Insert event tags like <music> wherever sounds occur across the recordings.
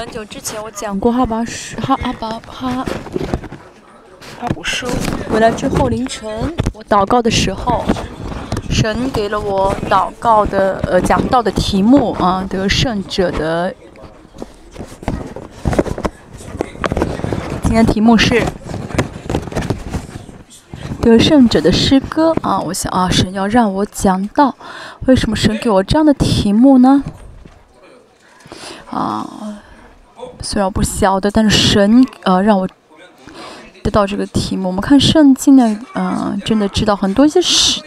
很久之前我讲过哈巴书哈阿巴哈哈古书，回来之后凌晨我祷告的时候，神给了我祷告的呃讲到的题目啊，得胜者的。今天题目是得胜者的诗歌啊，我想啊，神要让我讲到，为什么神给我这样的题目呢？啊，虽然我不晓得，但是神呃让我得到这个题目。我们看圣经呢，嗯，真的知道很多一些事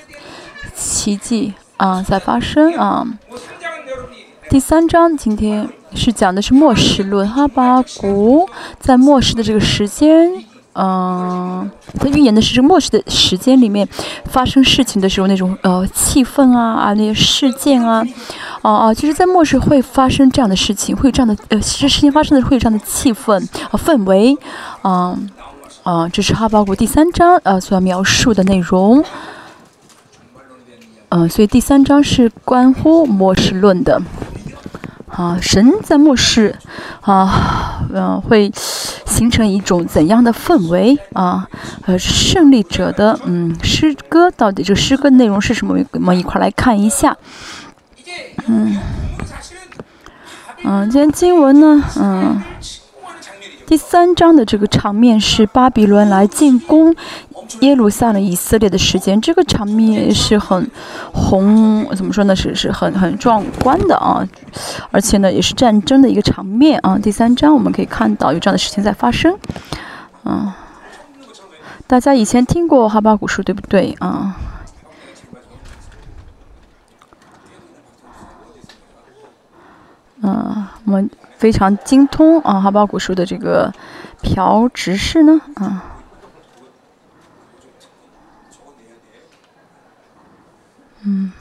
奇迹啊在发生啊。第三章今天是讲的是末世论，哈巴谷在末世的这个时间，嗯，他预言的是这末世的时间里面发生事情的时候那种呃气氛啊啊那些事件啊。哦哦，就是在末世会发生这样的事情，会有这样的呃，这事情发生的会有这样的气氛啊氛围，嗯嗯，这是哈巴谷第三章呃所要描述的内容，嗯，所以第三章是关乎末世论的，啊，神在末世啊，嗯，会形成一种怎样的氛围啊？呃，胜利者的嗯诗歌到底这诗歌内容是什么？我们一块来看一下。嗯，嗯，今天经文呢，嗯，第三章的这个场面是巴比伦来进攻耶路撒冷以色列的时间，这个场面是很宏，怎么说呢？是是很很壮观的啊，而且呢，也是战争的一个场面啊。第三章我们可以看到有这样的事情在发生，嗯，大家以前听过哈巴古书对不对？啊？嗯，我们非常精通啊，哈巴古书的这个朴执事呢，啊，嗯，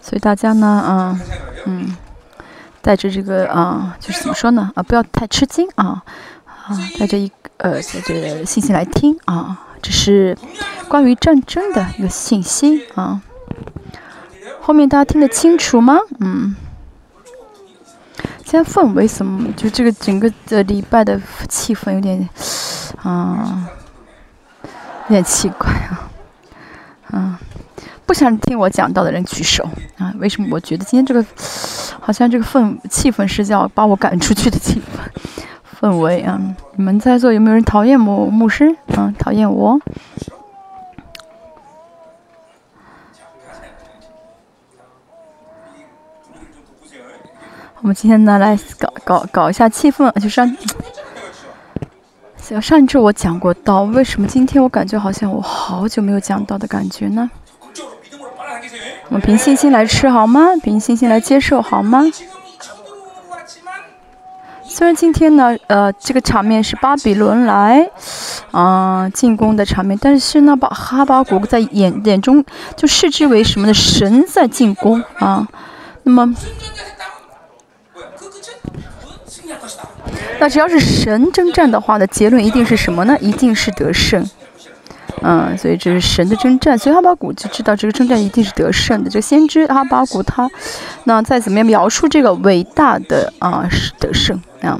所以大家呢，啊，嗯，带着这个啊，就是怎么说呢，啊，不要太吃惊啊，啊，带着一呃，带着信心来听啊，这是关于战争的一个信息啊，后面大家听得清楚吗？嗯。现在氛围什么？就这个整个的礼拜的气氛有点，啊，有点奇怪啊，啊，不想听我讲到的人举手啊？为什么？我觉得今天这个好像这个氛气氛是要把我赶出去的气氛氛围啊！你们在座有没有人讨厌牧牧师？啊，讨厌我？我们今天呢，来搞搞搞一下气氛，就上，像上一周我讲过到，为什么今天我感觉好像我好久没有讲到的感觉呢？我们凭信心来吃好吗？凭信心来接受好吗？虽然今天呢，呃，这个场面是巴比伦来，啊，进攻的场面，但是呢，把哈巴谷在眼眼中就视之为什么呢？神在进攻啊，那么。那只要是神征战的话呢，结论一定是什么呢？一定是得胜。嗯，所以这是神的征战，所以哈巴谷就知道这个征战一定是得胜的。这个先知哈巴谷他，那再怎么样描述这个伟大的啊是得胜啊，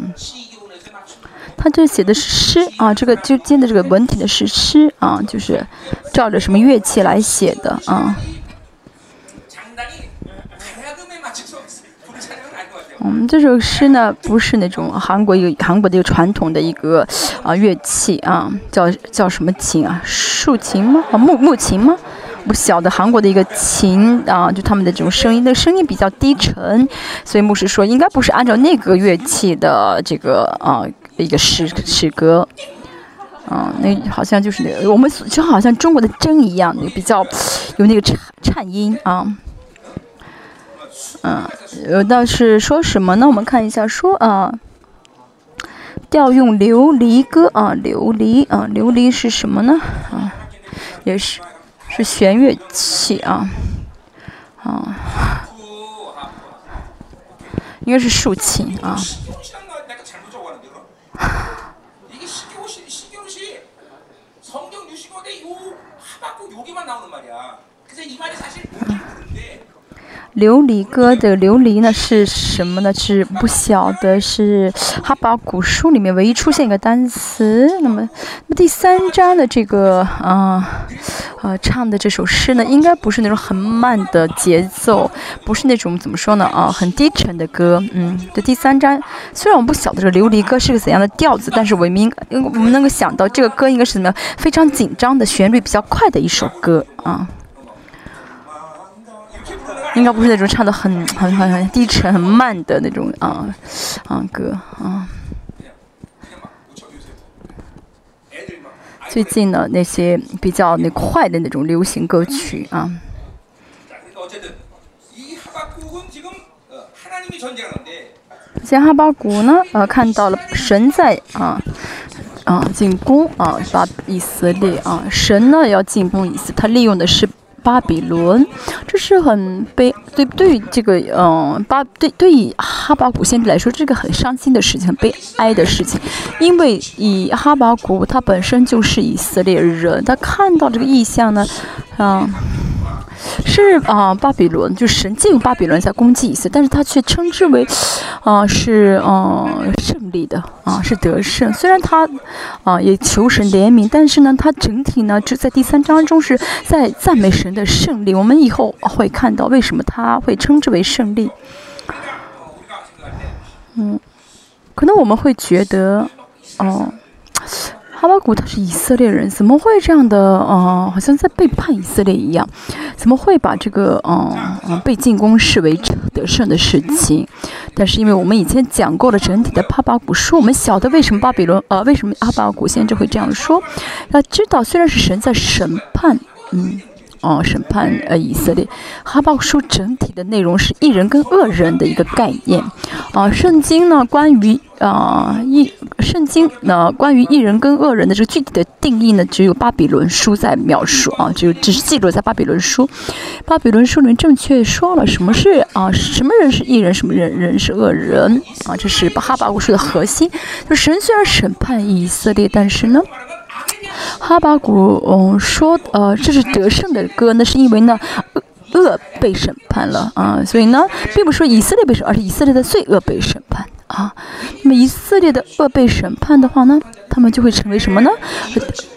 他这写的是诗啊，这个就今的这个文体的是诗啊，就是照着什么乐器来写的啊。嗯这首诗呢，不是那种韩国一个韩国的一个传统的一个啊乐器啊，叫叫什么琴啊？竖琴吗？啊木木琴吗？不晓得韩国的一个琴啊，就他们的这种声音，那声音比较低沉，所以牧师说应该不是按照那个乐器的这个啊一个诗诗歌，啊，那好像就是那个我们就好像中国的筝一样，那个比较有那个颤颤音啊。嗯，有，倒是说什么呢？我们看一下，说啊，调用琉璃歌啊，琉璃啊，琉璃是什么呢？啊，也是是弦乐器啊，啊，应该是竖琴啊。琉璃歌的琉璃呢是什么呢？是不晓得是哈巴古书里面唯一出现一个单词。那么，那第三章的这个啊呃唱的这首诗呢，应该不是那种很慢的节奏，不是那种怎么说呢啊很低沉的歌。嗯，这第三章虽然我们不晓得这琉璃歌是个怎样的调子，但是我们应我们能够想到这个歌应该是怎么样非常紧张的旋律比较快的一首歌啊。应该不是那种唱的很很很很低沉、很慢的那种啊啊歌啊。最近呢，那些比较那快的那种流行歌曲啊。像哈巴谷呢，呃，看到了神在啊啊进攻啊，把以色列啊，神呢要进攻以色列，他利用的是。巴比伦，这是很悲对对这个嗯巴对对于哈巴谷先知来说，这个很伤心的事情，很悲哀的事情，因为以哈巴谷他本身就是以色列人，他看到这个意象呢，嗯。是啊，巴比伦就神借用巴比伦在攻击以色列，但是他却称之为，啊是啊胜利的啊是得胜。虽然他啊也求神怜悯，但是呢，他整体呢就在第三章中是在赞美神的胜利。我们以后会看到为什么他会称之为胜利。嗯，可能我们会觉得，哦。哈巴古他是以色列人，怎么会这样的？呃，好像在背叛以色列一样，怎么会把这个嗯被进攻视为得胜的事情？但是因为我们以前讲过了整体的哈巴古说，我们晓得为什么巴比伦呃为什么哈巴谷先知会这样说？要知道，虽然是神在审判，嗯。哦，审判呃以色列，哈巴书整体的内容是异人跟恶人的一个概念。啊，圣经呢关于啊异圣经呢关于异人跟恶人的这个具体的定义呢，只有巴比伦书在描述啊，就只是记录在巴比伦书。巴比伦书里面正确说了什么是啊什么人是异人，什么人人是恶人啊，这是哈巴书的核心。就神虽然审判以色列，但是呢。哈巴谷嗯说呃这是得胜的歌，那是因为呢恶被审判了啊，所以呢并不是说以色列被审，而是以色列的罪恶被审判啊。那么以色列的恶被审判的话呢，他们就会成为什么呢？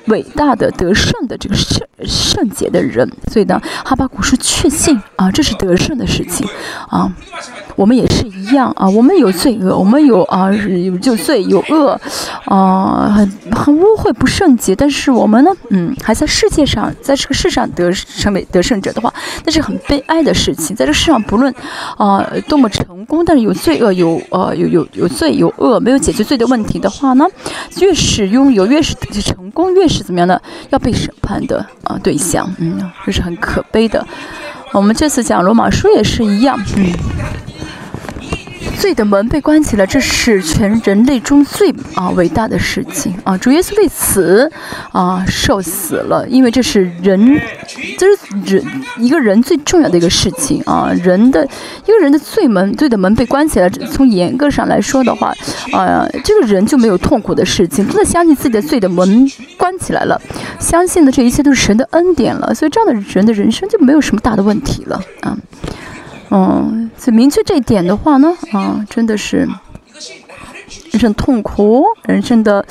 伟大的得胜的这个圣圣洁的人。所以呢，哈巴古是确信啊，这是得胜的事情啊。我们也是一样啊，我们有罪恶，我们有啊有就罪有恶，啊很很污秽不圣洁，但是我们呢，嗯，还在世界上，在这个世上得成为得胜者的话，那是很悲哀的事情。在这世上，不论啊多么成功，但是有罪恶有呃有有有罪有恶，没有解决罪的问题的话呢，越是是拥有越是成功，越是怎么样呢？要被审判的啊对象，嗯，这是很可悲的。我们这次讲罗马书也是一样，嗯。罪的门被关起了，这是全人类中最啊伟大的事情啊！主耶稣为此啊受死了，因为这是人，这是人一个人最重要的一个事情啊！人的一个人的罪门，罪的门被关起来，从严格上来说的话，啊，这个人就没有痛苦的事情，真的相信自己的罪的门关起来了，相信的这一切都是神的恩典了，所以这样的人的人生就没有什么大的问题了啊。嗯，所以明确这一点的话呢，啊，真的是人生痛苦，人生的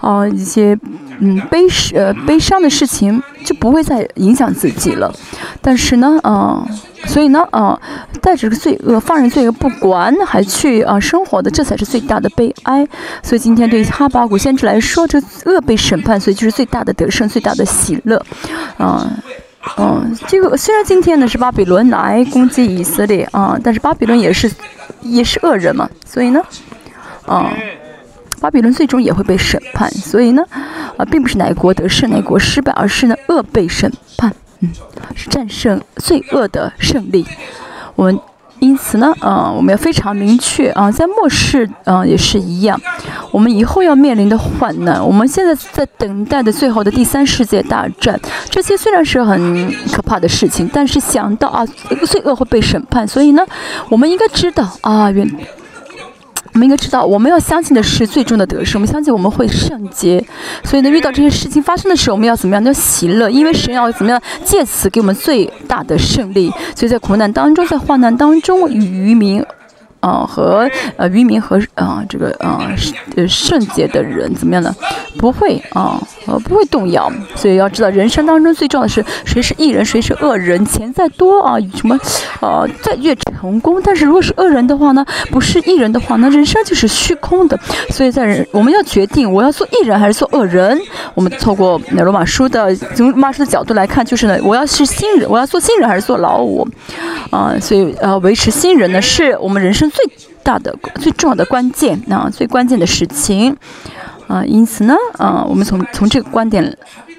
啊一些嗯悲呃悲伤的事情就不会再影响自己了。但是呢，啊，所以呢，啊，带着罪恶放任罪恶不管，还去啊生活的，这才是最大的悲哀。所以今天对于哈巴古先知来说，这恶被审判，所以就是最大的得胜，最大的喜乐，啊。嗯，这个虽然今天呢是巴比伦来攻击以色列啊，但是巴比伦也是也是恶人嘛，所以呢，嗯，巴比伦最终也会被审判，所以呢，啊，并不是哪国得胜哪国失败，而是呢恶被审判，嗯，是战胜罪恶的胜利，我们。因此呢，呃，我们要非常明确啊，在末世，嗯，也是一样，我们以后要面临的患难，我们现在在等待的最后的第三世界大战，这些虽然是很可怕的事情，但是想到啊，罪恶会被审判，所以呢，我们应该知道啊，原我们应该知道，我们要相信的是最终的得失。我们相信我们会圣洁，所以呢，遇到这些事情发生的时候，我们要怎么样？要喜乐，因为神要怎么样借此给我们最大的胜利。所以在苦难当中，在患难当中，与渔民。啊，和呃渔民和啊这个啊呃圣洁的人怎么样呢？不会啊，呃不会动摇。所以要知道，人生当中最重要的是谁是艺人，谁是恶人。钱再多啊，什么呃再越成功，但是如果是恶人的话呢，不是艺人的话，那人生就是虚空的。所以在人我们要决定，我要做艺人还是做恶人。我们透过罗马书的从罗马书的角度来看，就是呢，我要是新人，我要做新人还是做老五啊？所以呃维持新人呢，是我们人生。最大的、最重要的关键啊，最关键的事情啊，因此呢，啊，我们从从这个观点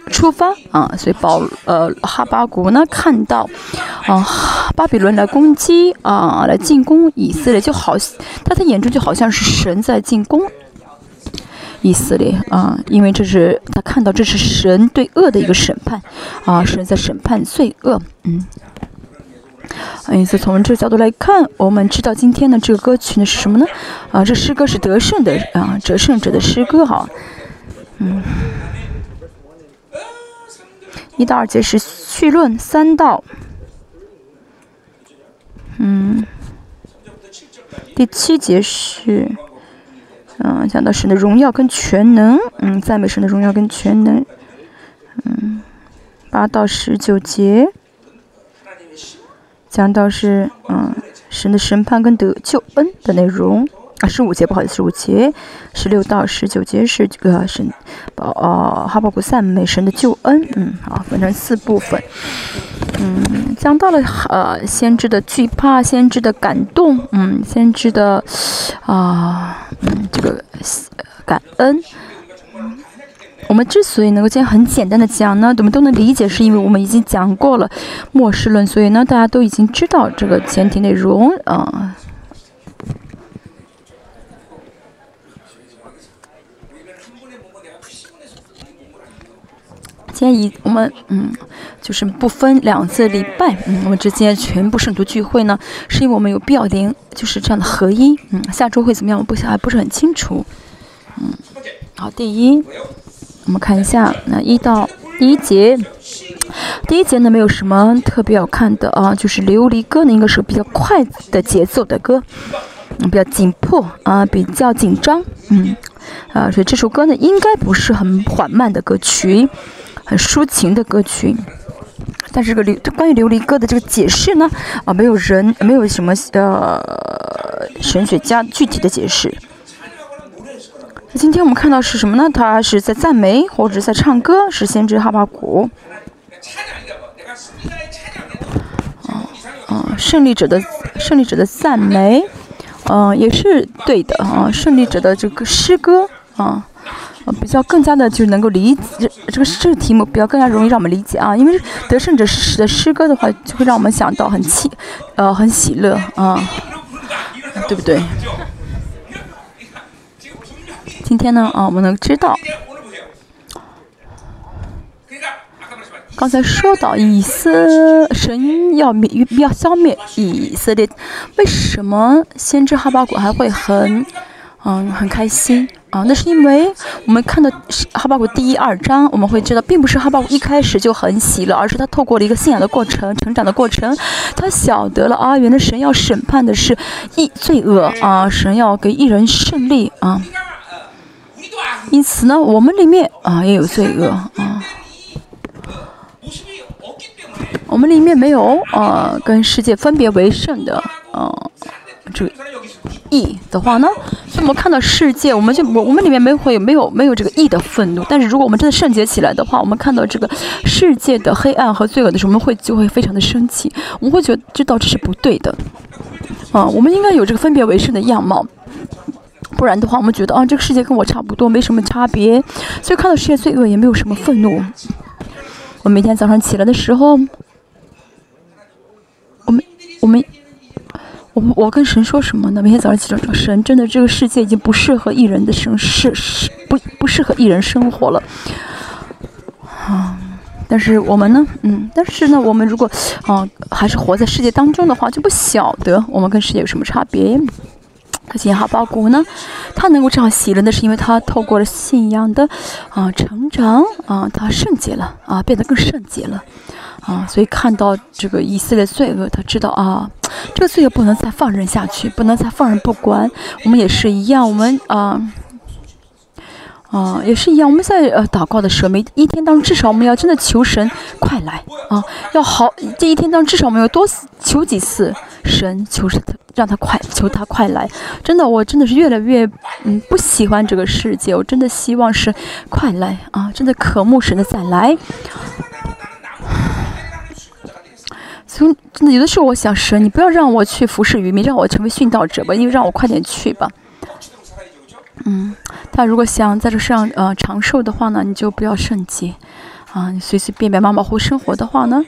出发啊，所以保呃哈巴谷呢看到啊巴比伦来攻击啊来进攻以色列，就好在他眼中就好像是神在进攻以色列啊，因为这是他看到这是神对恶的一个审判啊，神在审判罪恶，嗯。因此，从这个角度来看，我们知道今天的这个歌曲呢是什么呢？啊，这诗歌是得胜的啊，得胜者的诗歌哈。嗯，一到二节是绪论，三到嗯，第七节是嗯，讲到神的荣耀跟全能，嗯，赞美神的荣耀跟全能，嗯，八到十九节。讲到是嗯神的审判跟得救恩的内容。啊，十五节不好意思，十五节。十六到十九节是这个神哦哈巴谷赞美神的救恩，嗯好分成四部分，嗯讲到了呃先知的惧怕，先知的感动，嗯先知的啊嗯这个感恩。我们之所以能够这样很简单的讲呢，我们都能理解，是因为我们已经讲过了末世论，所以呢，大家都已经知道这个前提内容啊。建议我们嗯，就是不分两次礼拜，嗯，我们之间全部圣徒聚会呢，是因为我们有必要连就是这样的合一，嗯，下周会怎么样，我不还不是很清楚，嗯，好，第一。我们看一下，那一到第一节，第一节呢没有什么特别好看的啊，就是琉璃歌呢应该是比较快的节奏的歌，嗯，比较紧迫啊，比较紧张，嗯，啊，所以这首歌呢应该不是很缓慢的歌曲，很抒情的歌曲，但是这个琉关于琉璃歌的这个解释呢，啊，没有人没有什么呃神学家具体的解释。今天我们看到是什么呢？他是在赞美，或者在唱歌，是先知哈巴谷。嗯嗯，胜利者的胜利者的赞美，嗯，也是对的啊。胜利者的这个诗歌啊，比较更加的就能够理解这个这个题目比较更加容易让我们理解啊。因为得胜者诗的诗歌的话，就会让我们想到很气，呃，很喜乐啊，对不对？今天呢，啊，我们能知道，刚才说到以色神要灭要消灭以色列，为什么先知哈巴谷还会很嗯很开心啊？那是因为我们看到哈巴谷第一二章，我们会知道，并不是哈巴谷一开始就很喜乐，而是他透过了一个信仰的过程、成长的过程，他晓得了啊，原来神要审判的是异罪恶啊，神要给一人胜利啊。因此呢，我们里面啊也有罪恶啊，我们里面没有啊跟世界分别为圣的啊这个义的话呢，所以我们看到世界，我们就我我们里面没会没有没有这个义的愤怒。但是如果我们真的圣洁起来的话，我们看到这个世界的黑暗和罪恶的时候，我们会就会非常的生气，我们会觉得知道这是不对的啊，我们应该有这个分别为圣的样貌。不然的话，我们觉得啊，这个世界跟我差不多，没什么差别，所以看到世界罪恶也没有什么愤怒。我每天早上起来的时候，我们我们我我跟神说什么呢？每天早上起来说，神真的这个世界已经不适合一人的生是是不不适合一人生活了啊！但是我们呢，嗯，但是呢，我们如果啊还是活在世界当中的话，就不晓得我们跟世界有什么差别。可见哈巴谷呢，他能够这样喜乐，那是因为他透过了信仰的啊成长啊，他圣洁了啊，变得更圣洁了啊，所以看到这个以色列罪恶，他知道啊，这个罪恶不能再放任下去，不能再放任不管。我们也是一样，我们啊。啊，也是一样。我们在呃祷告的时候，每一天当中，至少我们要真的求神快来啊，要好。这一天当中，至少我们要多求几次神，求神让他快，求他快来。真的，我真的是越来越嗯不喜欢这个世界，我真的希望是快来啊，真的渴慕神的再来。从真的有的时候，我想神，你不要让我去服侍渔民，让我成为殉道者吧，因为让我快点去吧。嗯，他如果想在这世上呃长寿的话呢，你就不要圣洁，啊，你随随便便马马虎生活的话呢，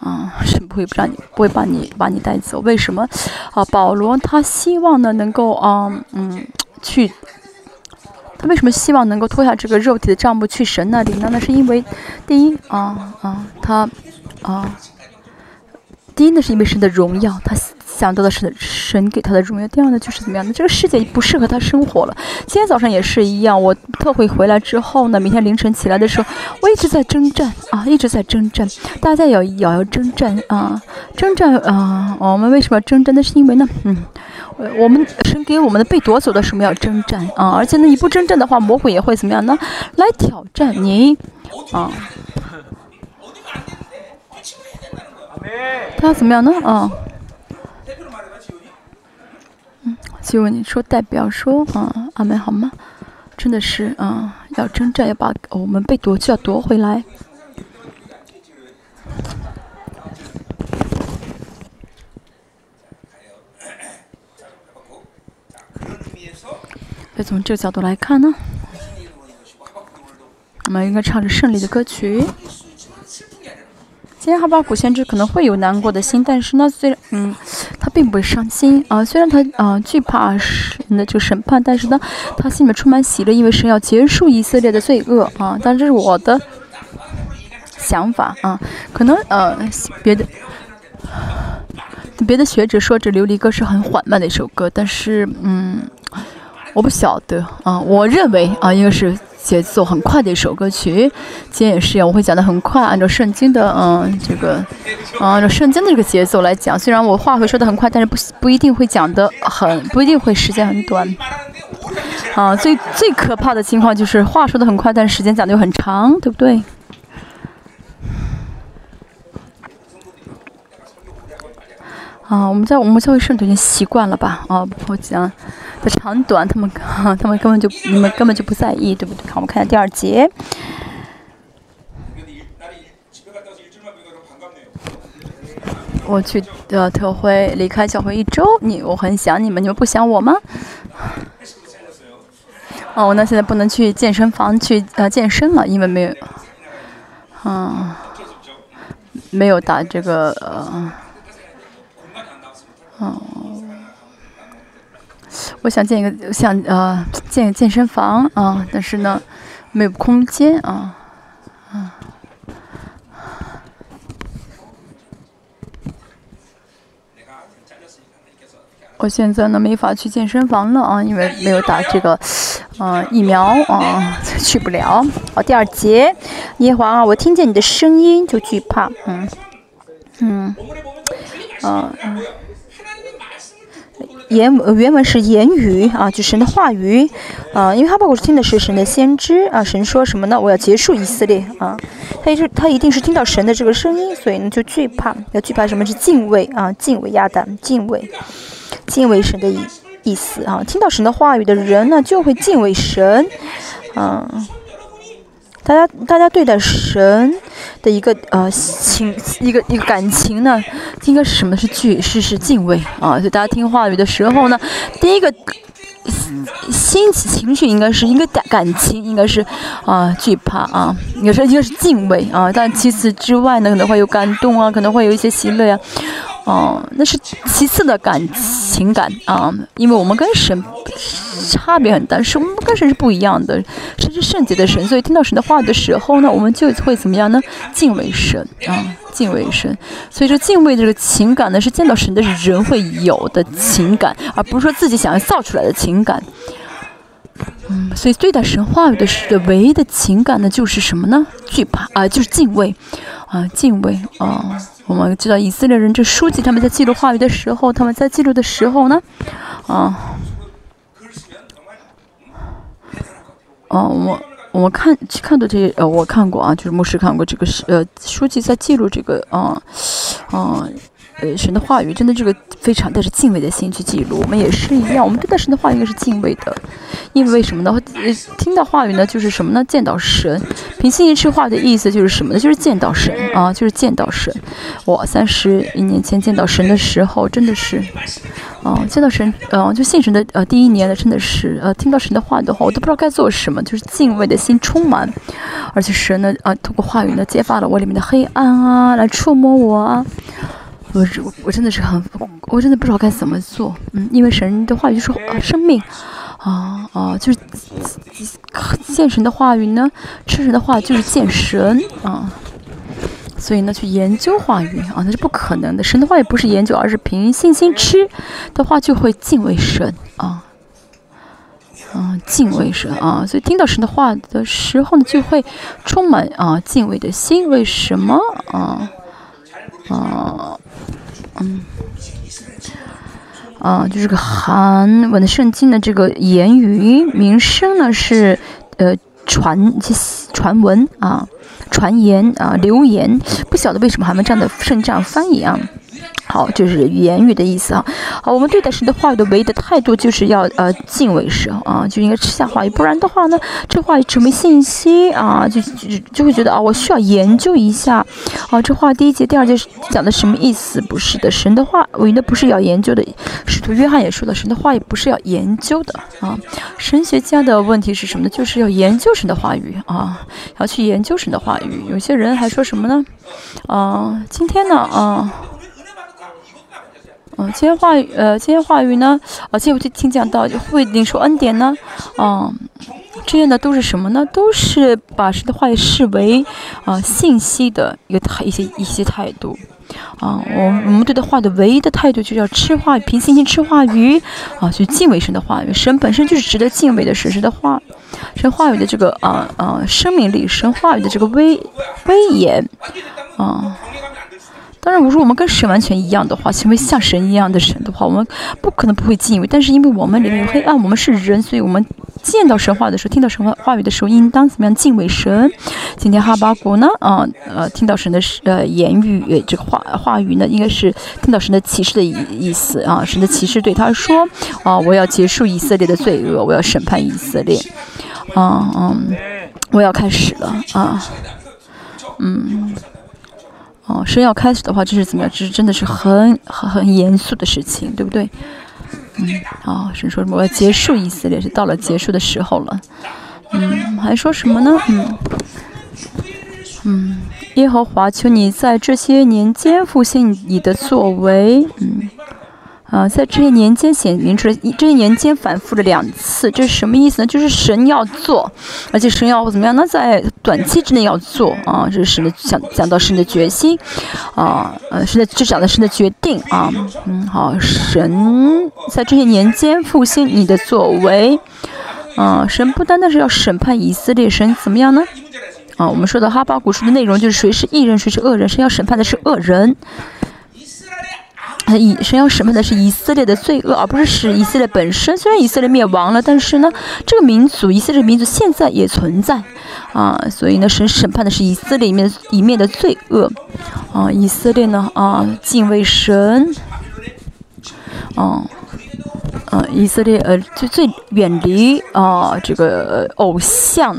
啊，是不会不让你不会把你把你带走。为什么？啊，保罗他希望呢能够啊嗯去，他为什么希望能够脱下这个肉体的帐幕去神那里呢？那是因为第一啊啊他啊，第一呢是因为神的荣耀，他。想到的是神给他的荣耀。第二呢，就是怎么样呢？这个世界不适合他生活了。今天早上也是一样。我特会回来之后呢，明天凌晨起来的时候，我一直在征战啊，一直在征战。大家要要要征战啊，征战啊！我们为什么要征战？那是因为呢，嗯，我们神给我们的被夺走的什么要征战啊？而且呢，你不征战的话，魔鬼也会怎么样呢？来挑战你啊！<laughs> 他要怎么样呢？啊？就你说，代表说，啊，阿门，好吗？真的是，啊，要征战，要把我们被夺就要夺回来。要从这个角度来看呢，我们应该唱着胜利的歌曲。今天哈巴古先知可能会有难过的心，但是呢，虽然嗯，他并不伤心啊。虽然他啊惧怕神的这个审判，但是呢，他心里面充满喜乐，因为神要结束以色列的罪恶啊。但这是我的想法啊。可能呃别的别的学者说这琉璃歌是很缓慢的一首歌，但是嗯，我不晓得啊。我认为啊，应该是。节奏很快的一首歌曲，今天也是一样，我会讲的很快，按照圣经的嗯这个，按照圣经的这个节奏来讲。虽然我话会说的很快，但是不不一定会讲的很，不一定会时间很短。啊，最最可怕的情况就是话说的很快，但是时间讲的又很长，对不对？啊，我们在我们教会圣徒已经习惯了吧？啊，我讲的长短，他们 <laughs> 他们根本就你们根本就不在意，对不对？好我们看下第二节。我去的特会离开教会一周，你我很想你们，你们不想我吗？哦，那现在不能去健身房去呃健身了，因为没有，嗯，没有打这个呃。哦，我想建一个，想呃建个健身房啊，但是呢，没有空间啊，啊。我现在呢没法去健身房了啊，因为没有打这个，嗯疫苗啊，<laughs> 去不了。好，第二节，耶华啊，我听见你的声音就惧怕，嗯，嗯，啊。嗯言原文是言语啊，就神的话语啊，因为他包括是听的是神的先知啊，神说什么呢？我要结束以色列啊，他一直他一定是听到神的这个声音，所以呢就惧怕，要惧怕什么是敬畏啊，敬畏亚当，敬畏敬畏神的意意思啊，听到神的话语的人呢就会敬畏神，嗯。大家，大家对待神的一个呃情，一个一个感情呢，应该是什么？是惧，是是敬畏啊！就大家听话语的时候呢，第一个心情绪应该是应该感感情应该是啊惧怕啊，有时候应该是敬畏啊。但其次之外呢，可能会有感动啊，可能会有一些喜乐呀。哦，那是其次的感情感啊，因为我们跟神差别很大，是我们跟神是不一样的，神是圣洁的神，所以听到神的话的时候呢，我们就会怎么样呢？敬畏神啊，敬畏神。所以说，敬畏这个情感呢，是见到神的人会有的情感，而不是说自己想要造出来的情感。嗯，所以对待神话语的唯一的情感呢，就是什么呢？惧怕啊，就是敬畏啊，敬畏啊。我们知道以色列人这书记他们在记录话语的时候，他们在记录的时候呢，啊，哦，我我们看看到这些呃，我看过啊，就是牧师看过这个是呃书记在记录这个啊，啊。呃神的话语真的这个非常带着敬畏的心去记录，我们也是一样，我们对待神的话语应该是敬畏的，因为为什么呢？呃，听到话语呢，就是什么呢？见到神。凭信心吃话的意思就是什么呢？就是见到神啊，就是见到神。我三十一年前见到神的时候，真的是，啊，见到神，呃，就信神的呃第一年呢，真的是呃，听到神的话的话，我都不知道该做什么，就是敬畏的心充满，而且神呢，啊，通过话语呢，揭发了我里面的黑暗啊，来触摸我啊。我我真的是很，我真的不知道该怎么做，嗯，因为神的话语就是生命，啊啊，就是见神的话语呢，吃神的话就是见神啊，所以呢，去研究话语啊，那是不可能的。神的话语不是研究，而是凭信心吃的话，就会敬畏神啊，啊，敬畏神啊，所以听到神的话的时候呢，就会充满啊敬畏的心。为什么啊？啊？嗯，啊，就是个韩文的圣经的这个言语名声呢，是呃传传闻啊，传言啊，流言，不晓得为什么韩文这样的圣这样翻译啊。好，就是言语的意思啊。好，我们对待神的话语的唯一的态度就是要呃敬畏神啊，就应该吃下话语，不然的话呢，这话语成为信息啊，就就就会觉得啊，我需要研究一下啊。这话第一节、第二节讲的什么意思？不是的，神的话唯一的不是要研究的。使徒约翰也说了，神的话语不是要研究的啊。神学家的问题是什么呢？就是要研究神的话语啊，要去研究神的话语。有些人还说什么呢？啊，今天呢，啊。嗯，今天话语，呃，今天话语呢，啊，今天我就听讲到会领受恩典呢，嗯，这些呢都是什么呢？都是把神的话语视为啊信息的一个态一些一些态度，啊，我我们对的话的唯一的态度就是要吃话语，凭信心吃话语，啊，去敬畏神的话语，神本身就是值得敬畏的，神的话，神话语的这个啊啊生命力，神话语的这个威威严，啊。当然，如果我们跟神完全一样的话，成为像神一样的神的话，我们不可能不会敬畏。但是，因为我们里面有黑暗，我们是人，所以我们见到神话的时候，听到神话话语的时候，应当怎么样敬畏神？今天哈巴谷呢？啊呃，听到神的呃言语，这个话话语呢，应该是听到神的启示的意意思啊。神的启示对他说：啊，我要结束以色列的罪恶，我要审判以色列。啊嗯，我要开始了啊，嗯。哦，生要开始的话，这是怎么样？这是真的是很很很严肃的事情，对不对？嗯，好，神说什么？我要结束以色列，是到了结束的时候了。嗯，还说什么呢？嗯，嗯，耶和华，求你在这些年间复兴你的作为。嗯。啊，在这些年间显明出来，这些年间反复了两次，这是什么意思呢？就是神要做，而且神要怎么样呢？在短期之内要做啊，这是神的讲讲到神的决心，啊，呃，神的这讲的神的决定啊，嗯，好，神在这些年间复兴你的作为，啊，神不单单是要审判以色列，神怎么样呢？啊，我们说的哈巴古书的内容就是谁是异人，谁是恶人，神要审判的是恶人。以神要审判的是以色列的罪恶，而不是使以色列本身。虽然以色列灭亡了，但是呢，这个民族以色列民族现在也存在啊。所以呢，神审判的是以色列里面一面的罪恶啊。以色列呢啊，敬畏神，啊啊，以色列呃最最远离啊这个偶像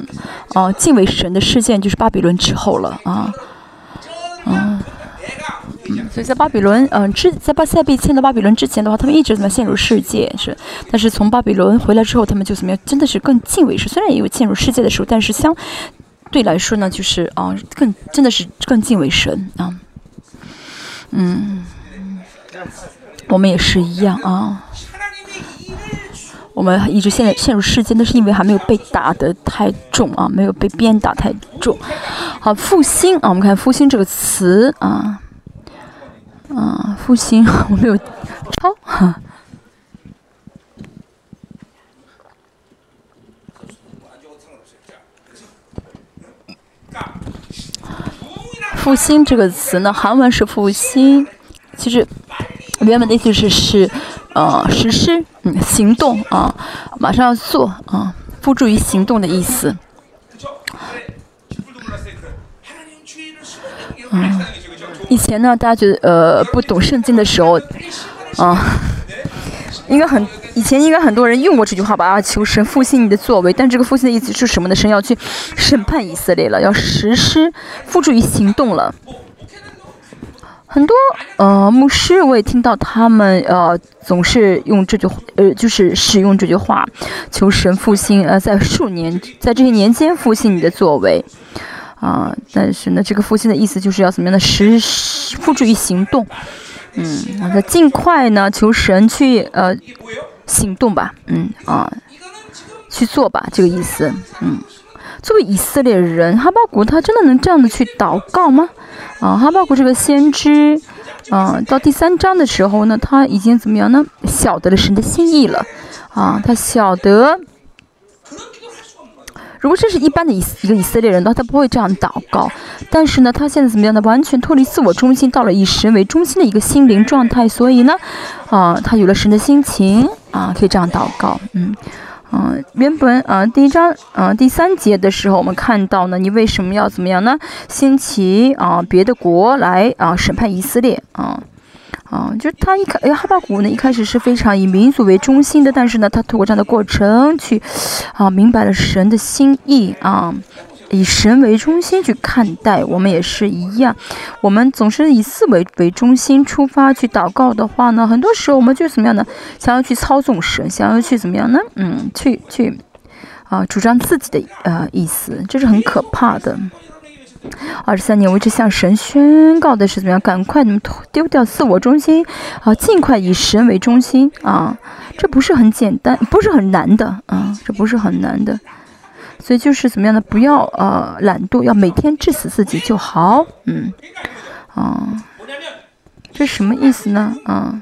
啊，敬畏神的事件就是巴比伦之后了啊。所以在巴比伦，嗯，之在巴塞被迁到巴比伦之前的话，他们一直怎么陷入世界是？但是从巴比伦回来之后，他们就怎么样？真的是更敬畏神。虽然也有陷入世界的时候，但是相对来说呢，就是啊，更真的是更敬畏神啊。嗯，我们也是一样啊。我们一直现在陷入世界，那是因为还没有被打得太重啊，没有被鞭打太重。好，复兴啊，我们看复兴这个词啊，啊，复兴我没有抄哈。复兴这个词呢，韩文是复兴，其实原本的意思是是。呃，实施，嗯，行动啊，马上要做啊，付诸于行动的意思。嗯，以前呢，大家觉得呃不懂圣经的时候，啊，应该很以前应该很多人用过这句话吧？啊，求神复兴你的作为，但这个复兴的意思是什么呢？神要去审判以色列了，要实施，付诸于行动了。很多呃牧师，我也听到他们呃总是用这句话呃就是使用这句话，求神复兴呃在数年在这些年间复兴你的作为啊，但是呢这个复兴的意思就是要怎么样的实付诸于行动，嗯，那尽快呢求神去呃行动吧，嗯啊去做吧这个意思，嗯，作为以色列人，哈巴谷他真的能这样的去祷告吗？啊，哈巴谷这个先知，啊，到第三章的时候呢，他已经怎么样呢？晓得了神的心意了，啊，他晓得，如果这是一般的以一个以色列人的话，他不会这样祷告。但是呢，他现在怎么样呢？完全脱离自我中心，到了以神为中心的一个心灵状态，所以呢，啊，他有了神的心情，啊，可以这样祷告，嗯。嗯，原本啊，第一章啊，第三节的时候，我们看到呢，你为什么要怎么样呢？兴起啊，别的国来啊，审判以色列啊，啊，就是他一开，哎，哈巴谷呢，一开始是非常以民族为中心的，但是呢，他通过这样的过程去啊，明白了神的心意啊。以神为中心去看待，我们也是一样。我们总是以思维为中心出发去祷告的话呢，很多时候我们就怎么样呢？想要去操纵神，想要去怎么样呢？嗯，去去啊，主张自己的呃意思，这是很可怕的。二十三年，我一直向神宣告的是怎么样？赶快你们丢掉自我中心啊，尽快以神为中心啊！这不是很简单，不是很难的啊，这不是很难的。所以就是怎么样的，不要呃懒惰，要每天治死自己就好。嗯，啊，这什么意思呢？啊，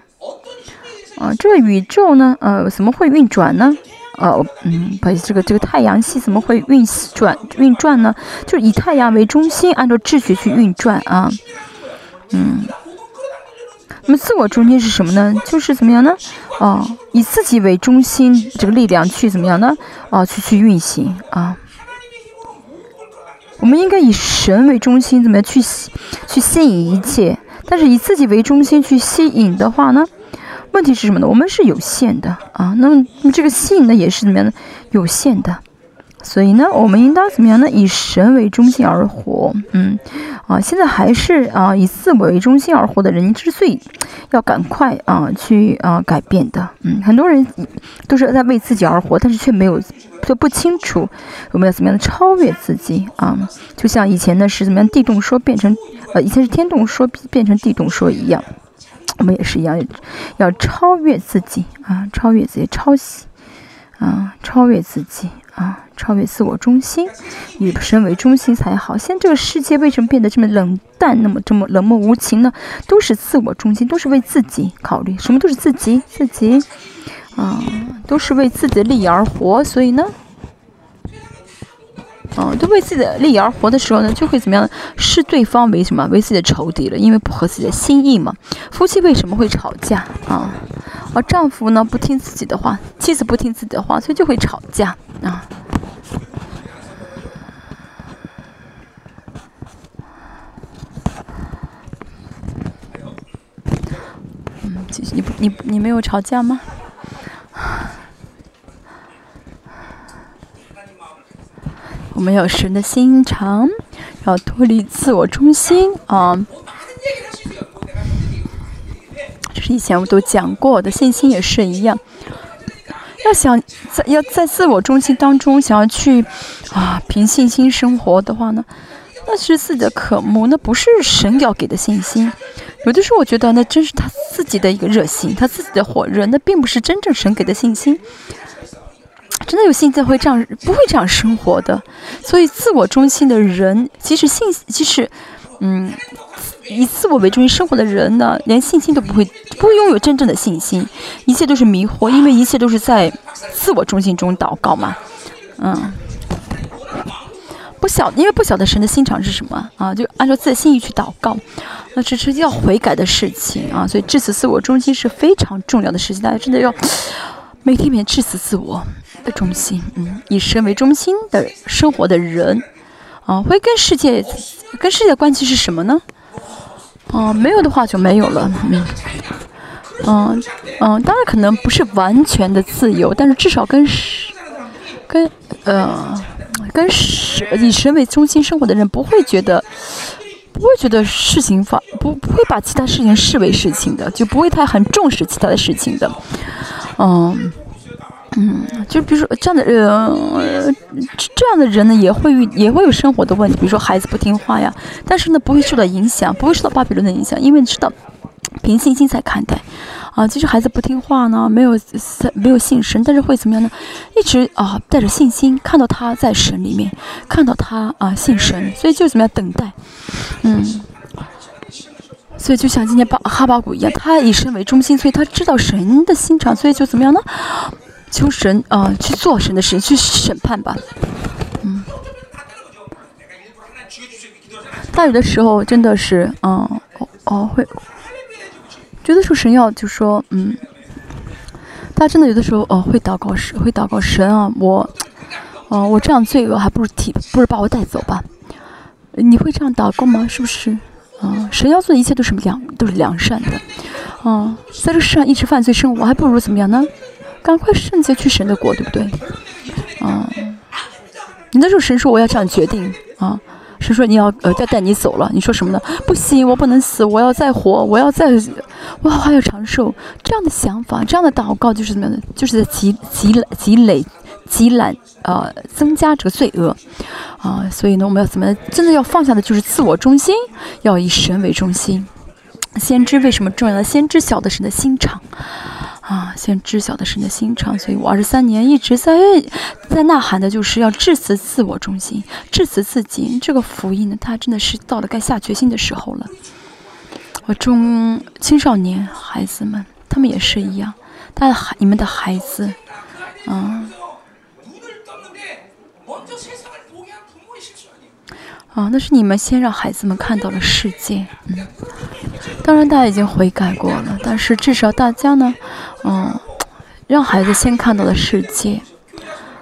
啊，这个宇宙呢，呃，怎么会运转呢？呃，嗯，把这个这个太阳系怎么会运转运转呢？就是以太阳为中心，按照秩序去运转啊。嗯，那么自我中心是什么呢？就是怎么样呢？哦，以自己为中心，这个力量去怎么样呢？哦，去去运行啊。我们应该以神为中心，怎么样去去吸引一切？但是以自己为中心去吸引的话呢？问题是什么呢？我们是有限的啊。那么，这个性呢，也是怎么样的？有限的。所以呢，我们应当怎么样呢？以神为中心而活。嗯，啊，现在还是啊以自我为中心而活的人之最要赶快啊去啊改变的。嗯，很多人都是在为自己而活，但是却没有就不清楚我们要怎么样的超越自己啊。就像以前呢是怎么样地动说变成呃以前是天动说变成地动说一样，我们也是一样要超越自己啊，超越自己，抄袭啊，超越自己。啊，超越自我中心，以神为中心才好。现在这个世界为什么变得这么冷淡，那么这么冷漠无情呢？都是自我中心，都是为自己考虑，什么都是自己自己，啊，都是为自己的利益而活。所以呢，嗯，都为自己的利益而活的时候呢，就会怎么样？视对方为什么？为自己的仇敌了，因为不合自己的心意嘛。夫妻为什么会吵架啊？而丈夫呢，不听自己的话，妻子不听自己的话，所以就会吵架啊。嗯，你，你你没有吵架吗？我们要神的心肠，要脱离自我中心啊。这是以前我都讲过的，信心也是一样。要想在要在自我中心当中想要去啊凭信心生活的话呢，那是自己的渴慕，那不是神要给的信心。有的时候我觉得那真是他自己的一个热心，他自己的火热，那并不是真正神给的信心。真的有信心会这样，不会这样生活的。所以，自我中心的人，即使信，即使，嗯，以自我为中心生活的人呢，连信心都不会，不会拥有真正的信心，一切都是迷惑，因为一切都是在自我中心中祷告嘛，嗯。不晓，因为不晓得神的心肠是什么啊，就按照自己的心意去祷告，那这是要悔改的事情啊，所以致死自我中心是非常重要的事情，大家真的要每天每天致死自我的中心，嗯，以神为中心的生活的人啊，会跟世界跟世界关系是什么呢？啊，没有的话就没有了，嗯，嗯，当然可能不是完全的自由，但是至少跟跟呃。跟神以神为中心生活的人不会觉得，不会觉得事情发不不会把其他事情视为事情的，就不会太很重视其他的事情的，嗯嗯，就比如说这样的呃这样的人呢，也会也会有生活的问题，比如说孩子不听话呀，但是呢不会受到影响，不会受到巴比伦的影响，因为你知道凭信心在看待。啊，其实孩子不听话呢，没有没有信神，但是会怎么样呢？一直啊带着信心，看到他在神里面，看到他啊信神，所以就怎么样等待，嗯，所以就像今天巴哈巴谷一样，他以神为中心，所以他知道神的心肠，所以就怎么样呢？求神啊去做神的事情，去审判吧，嗯，他有的时候真的是，嗯，哦会。觉得说神要就说，嗯，他真的有的时候哦会祷告神，会祷告神啊，我，哦我这样罪恶还不如替，不如把我带走吧。你会这样祷告吗？是不是？啊，神要做的一切都是良，都是良善的。啊，在这世上一直犯罪生活，还不如怎么样呢？赶快圣洁去神的国，对不对？啊，你那时候神说我要这样决定啊。神说你要呃要带你走了，你说什么呢？不行，我不能死，我要再活，我要再，我还要长寿。这样的想法，这样的祷告就是怎么样的？就是在积积累积累积累呃增加这个罪恶啊。所以呢，我们要怎么真的要放下的就是自我中心，要以神为中心。先知为什么重要呢？先知晓得神的心肠。啊，先知晓的是你的心肠，所以我二十三年一直在在呐喊的，就是要致死自我中心，致死自己。这个福音呢，它真的是到了该下决心的时候了。我中青少年孩子们，他们也是一样，他的孩你们的孩子，啊。啊，那是你们先让孩子们看到了世界，嗯，当然大家已经悔改过了，但是至少大家呢，嗯，让孩子先看到了世界，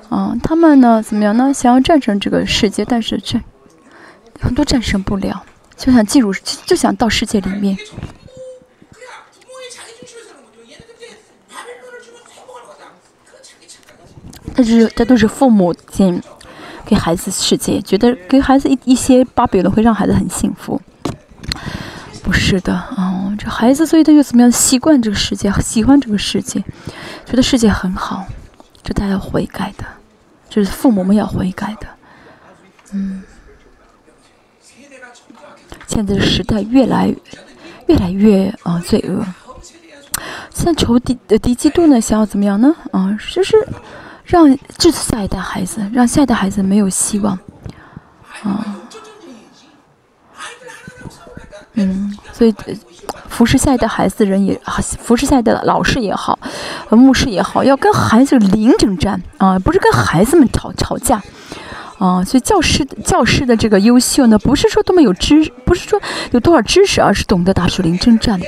嗯，他们呢怎么样呢？想要战胜这个世界，但是这很多战胜不了，就想进入，就想到世界里面，但是这都是父母亲。给孩子世界，觉得给孩子一一些巴比伦会让孩子很幸福，不是的啊！这孩子所以他又怎么样习惯这个世界，喜欢这个世界，觉得世界很好，这他要悔改的，这是父母们要悔改的。嗯，现在的时代越来越来越啊罪恶，现在仇敌的敌基督呢想要怎么样呢？啊，就是。让这次下一代孩子，让下一代孩子没有希望，啊，嗯，所以服侍下一代孩子的人也，服侍下一代的老师也好，牧师也好，要跟孩子零征战啊，不是跟孩子们吵吵架，啊，所以教师教师的这个优秀呢，不是说多么有知，不是说有多少知识，而是懂得打出零征战。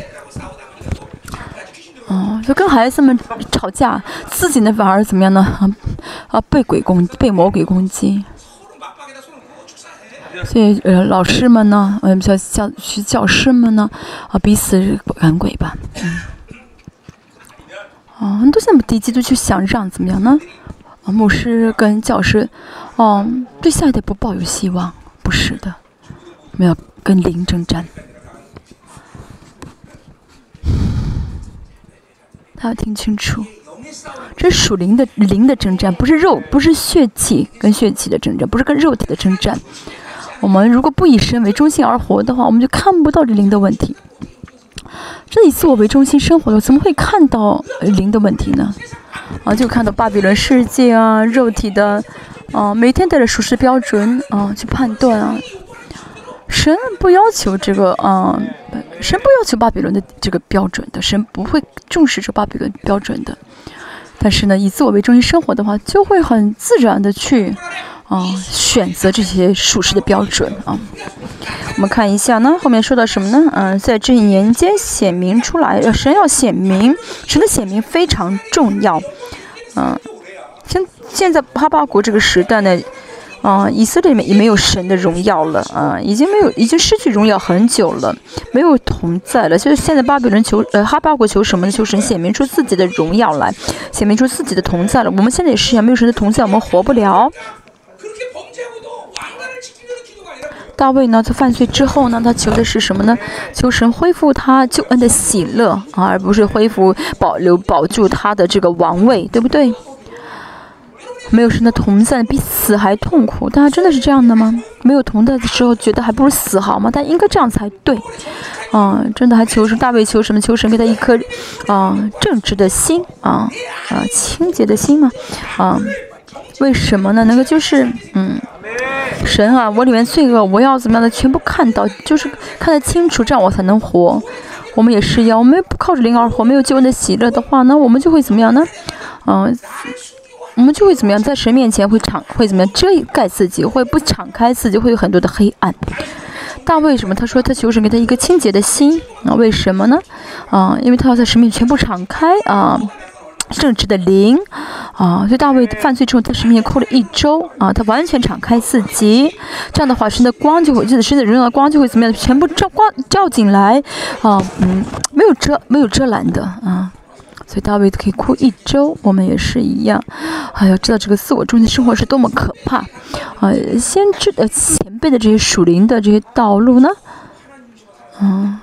哦，就跟孩子们吵架，自己呢反而怎么样呢？啊，被鬼攻，被魔鬼攻击。所以，呃，老师们呢，嗯，教教学教师们呢，啊，彼此赶鬼吧。嗯。啊，很多现在低级都去想让怎么样呢？啊，牧师跟教师，哦，对下一代不抱有希望，不是的，我们要跟灵征战。他要听清楚，这属灵的灵的征战，不是肉，不是血气跟血气的征战，不是跟肉体的征战。我们如果不以神为中心而活的话，我们就看不到这灵的问题。这以自我为中心生活的，怎么会看到灵的问题呢？啊，就看到巴比伦世界啊，肉体的，啊，每天带着属实标准啊去判断啊。神不要求这个，嗯，神不要求巴比伦的这个标准的，神不会重视这巴比伦标准的。但是呢，以自我为中心生活的话，就会很自然的去，啊，选择这些属实的标准啊。我们看一下呢，后面说到什么呢？嗯，在这一年间显明出来，神要显明，神的显明非常重要。嗯，现现在哈巴国这个时代呢。啊，以色列里面也没有神的荣耀了啊，已经没有，已经失去荣耀很久了，没有同在了。就是现在巴比伦求呃哈巴国求什么呢？求神显明出自己的荣耀来，显明出自己的同在了。我们现在也是一样，没有神的同在，我们活不了。大卫呢，在犯罪之后呢，他求的是什么呢？求神恢复他救恩的喜乐啊，而不是恢复保留保住他的这个王位，对不对？没有神的同在，比死还痛苦。大家真的是这样的吗？没有同在的时候，觉得还不如死好吗？但应该这样才对。嗯，真的还求神，大卫求什么？求神给他一颗，啊，正直的心，啊，啊，清洁的心吗？啊，为什么呢？那个就是，嗯，神啊，我里面罪恶，我要怎么样的全部看到，就是看得清楚，这样我才能活。我们也是一样，我们不靠着灵而活，没有救恩的喜乐的话，那我们就会怎么样呢？嗯。我们就会怎么样，在神面前会敞，会怎么样遮盖自己，会不敞开自己，会有很多的黑暗。但为什么他说他求神给他一个清洁的心？啊，为什么呢？啊，因为他要在神面前全部敞开啊，正直的灵啊。所以大卫犯罪之后，在神面前哭了一周啊，他完全敞开自己。这样的话，神的光就会，就是神的荣耀的光就会怎么样，全部照光照进来啊，嗯，没有遮没有遮拦的啊。所以大卫可以哭一周，我们也是一样。哎呀，知道这个自我中心生活是多么可怕啊！先知的前辈的这些属灵的这些道路呢，嗯。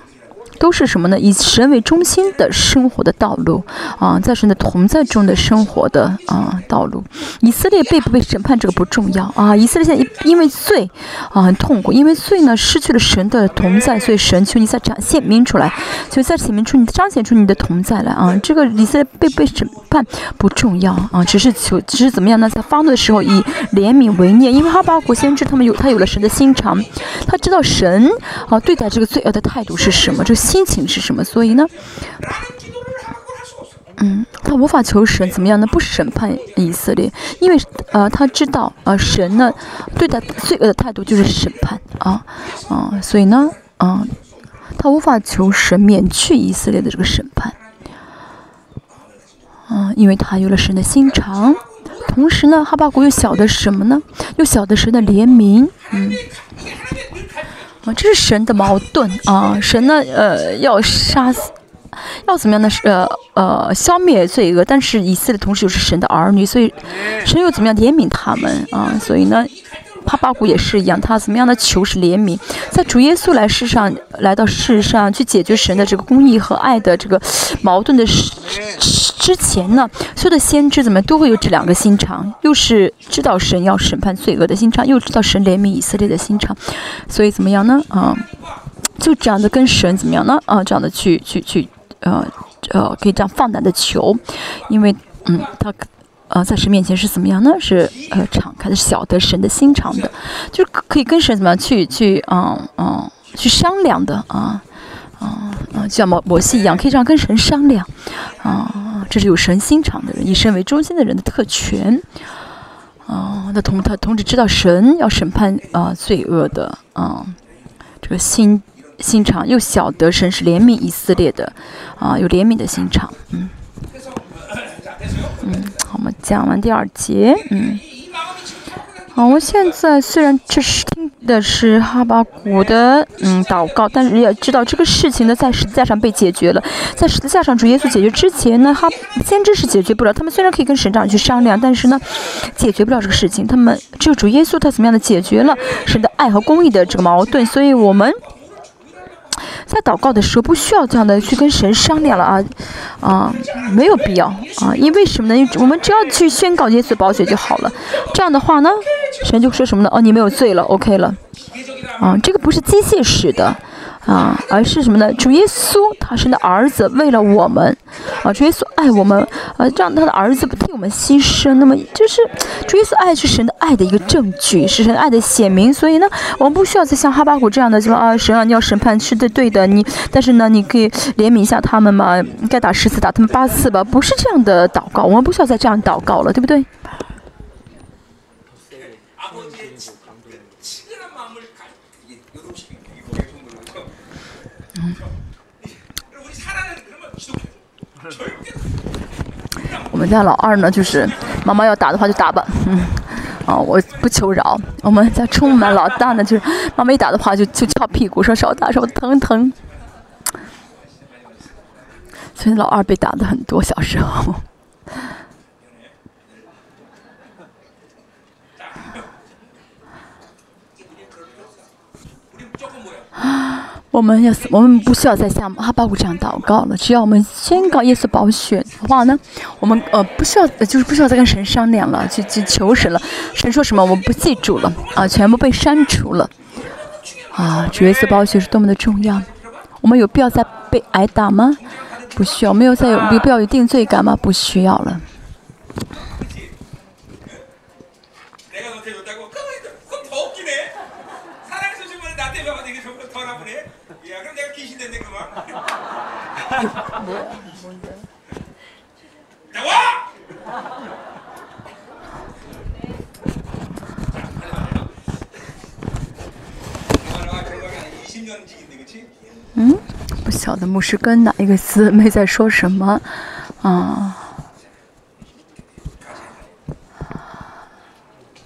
都是什么呢？以神为中心的生活的道路啊，在神的同在中的生活的啊道路。以色列被不被审判这个不重要啊，以色列现在因为罪啊很痛苦，因为罪呢失去了神的同在，所以神求你再展现明出来，所以再显明出你彰显出你的同在来啊。这个以色列被不被审判不重要啊，只是求只是怎么样呢？在发怒的时候以怜悯为念，因为哈巴谷先知他们有他有了神的心肠，他知道神啊对待这个罪恶的态度是什么，这。心情是什么？所以呢，嗯，他无法求神怎么样呢？不审判以色列，因为呃，他知道呃，神呢对待罪恶的态度就是审判啊啊，所以呢，啊，他无法求神免去以色列的这个审判，啊，因为他有了神的心肠，同时呢，哈巴谷又晓得什么呢？又晓得神的怜悯，嗯。啊，这是神的矛盾啊！神呢，呃，要杀死，要怎么样呢？是呃呃，消灭罪恶，但是以色列同时又是神的儿女，所以神又怎么样怜悯他们啊？所以呢，帕巴古也是一样，他怎么样的求是怜悯，在主耶稣来世上来到世上去解决神的这个公义和爱的这个矛盾的时。之前呢，所有的先知怎么都会有这两个心肠，又是知道神要审判罪恶的心肠，又知道神怜悯以色列的心肠，所以怎么样呢？啊，就这样的跟神怎么样呢？啊，这样的去去去，呃呃，可以这样放胆的求，因为嗯，他呃在神面前是怎么样呢？是呃敞开的，晓得神的心肠的，就是可以跟神怎么样去去嗯嗯去商量的啊。啊啊，像摩摩西一样，可以这样跟神商量，啊，这是有神心肠的人，以神为中心的人的特权，啊，那同他同时知道神要审判啊罪恶的啊，这个心心肠又晓得神是怜悯以色列的，啊，有怜悯的心肠，嗯，嗯，我们讲完第二节，嗯。好，我现在虽然这是听的是哈巴谷的嗯祷告，但是也知道这个事情呢在十字架上被解决了。在十字架上主耶稣解决之前呢，哈先知是解决不了。他们虽然可以跟神长去商量，但是呢，解决不了这个事情。他们只有主耶稣他怎么样的解决了神的爱和公义的这个矛盾。所以我们。在祷告的时候，不需要这样的去跟神商量了啊，啊，没有必要啊，因为什么呢？我们只要去宣告耶稣宝血就好了。这样的话呢，神就说什么呢？哦，你没有罪了，OK 了。啊，这个不是机械式的，啊，而是什么呢？主耶稣他是的儿子，为了我们，啊，主耶稣爱我们，啊，让他的儿子不替我们牺牲。那么就是主耶稣爱是神的爱的一个证据，是神爱的显明。所以呢，我们不需要再像哈巴谷这样的，什么啊，神啊，你要审判是对对的，你，但是呢，你可以怜悯一下他们嘛，该打十次打他们八次吧，不是这样的祷告，我们不需要再这样祷告了，对不对？嗯 <laughs> 我们家老二呢，就是妈妈要打的话就打吧，<laughs> 嗯，啊，我不求饶。我们家充满老大呢，就是 <laughs> 妈妈一打的话就就翘屁股，说少打少疼疼。所以老二被打的很多，小时候。我们要，我们不需要再像阿巴谷这样祷告了。只要我们宣告耶稣宝血的话呢，我们呃不需要，就是不需要再跟神商量了，去去求神了。神说什么，我们不记住了啊，全部被删除了啊。主耶稣宝血是多么的重要，我们有必要再被挨打吗？不需要。没有再有有必要有定罪感吗？不需要了。嗯，不晓得牧师跟哪一个姊妹在说什么啊？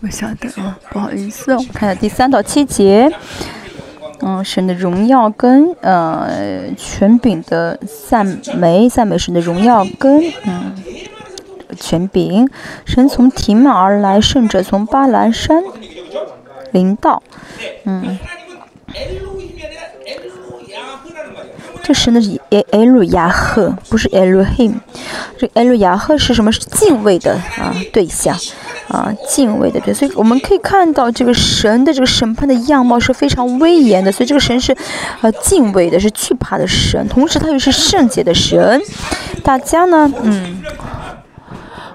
不晓得啊，不好意思，我看下第三到七节。嗯，神的荣耀跟呃权柄的赞美，赞美神的荣耀跟嗯权柄。神从提马而来，圣者从巴兰山临到。嗯，这神的是埃埃鲁亚赫，不是 l him。这埃鲁亚赫是什么？是敬畏的啊对象。啊，敬畏的对，所以我们可以看到这个神的这个审判的样貌是非常威严的，所以这个神是，呃，敬畏的，是惧怕的神，同时他又是圣洁的神。大家呢，嗯，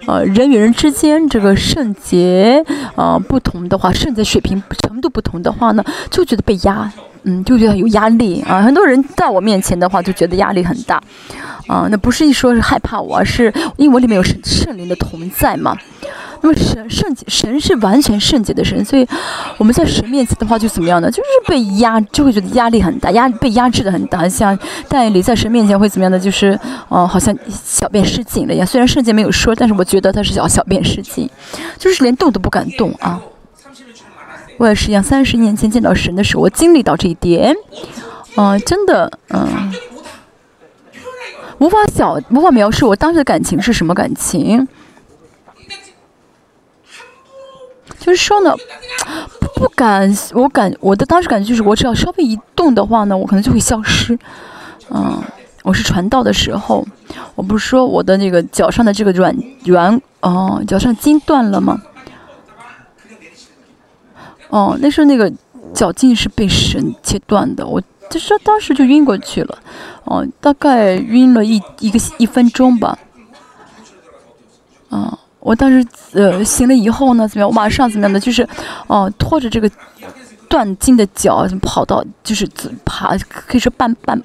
呃，人与人之间这个圣洁，呃，不同的话，圣洁水平程度不同的话呢，就觉得被压，嗯，就觉得有压力啊。很多人在我面前的话，就觉得压力很大，啊，那不是一说是害怕我，而是因为我里面有圣圣灵的同在嘛。那么神圣洁，神是完全圣洁的神，所以我们在神面前的话就怎么样呢？就是被压，就会觉得压力很大，压被压制的很大。像但你在神面前会怎么样呢？就是哦，好像小便失禁了一样。虽然圣洁没有说，但是我觉得他是小小便失禁，就是连动都不敢动啊。我也是一样，三十年前见到神的时候，我经历到这一点，嗯，真的，嗯，无法小无法描述我当时的感情是什么感情。就是说呢，不敢，我感我的当时感觉就是，我只要稍微一动的话呢，我可能就会消失。嗯，我是传道的时候，我不是说我的那个脚上的这个软软，哦，脚上筋断了吗？哦，那时候那个脚筋是被神切断的，我就是当时就晕过去了。哦，大概晕了一一个一分钟吧。嗯。我当时呃醒了以后呢，怎么样？我马上怎么样的？就是哦，拖着这个断筋的脚，跑到就是爬，可以说半半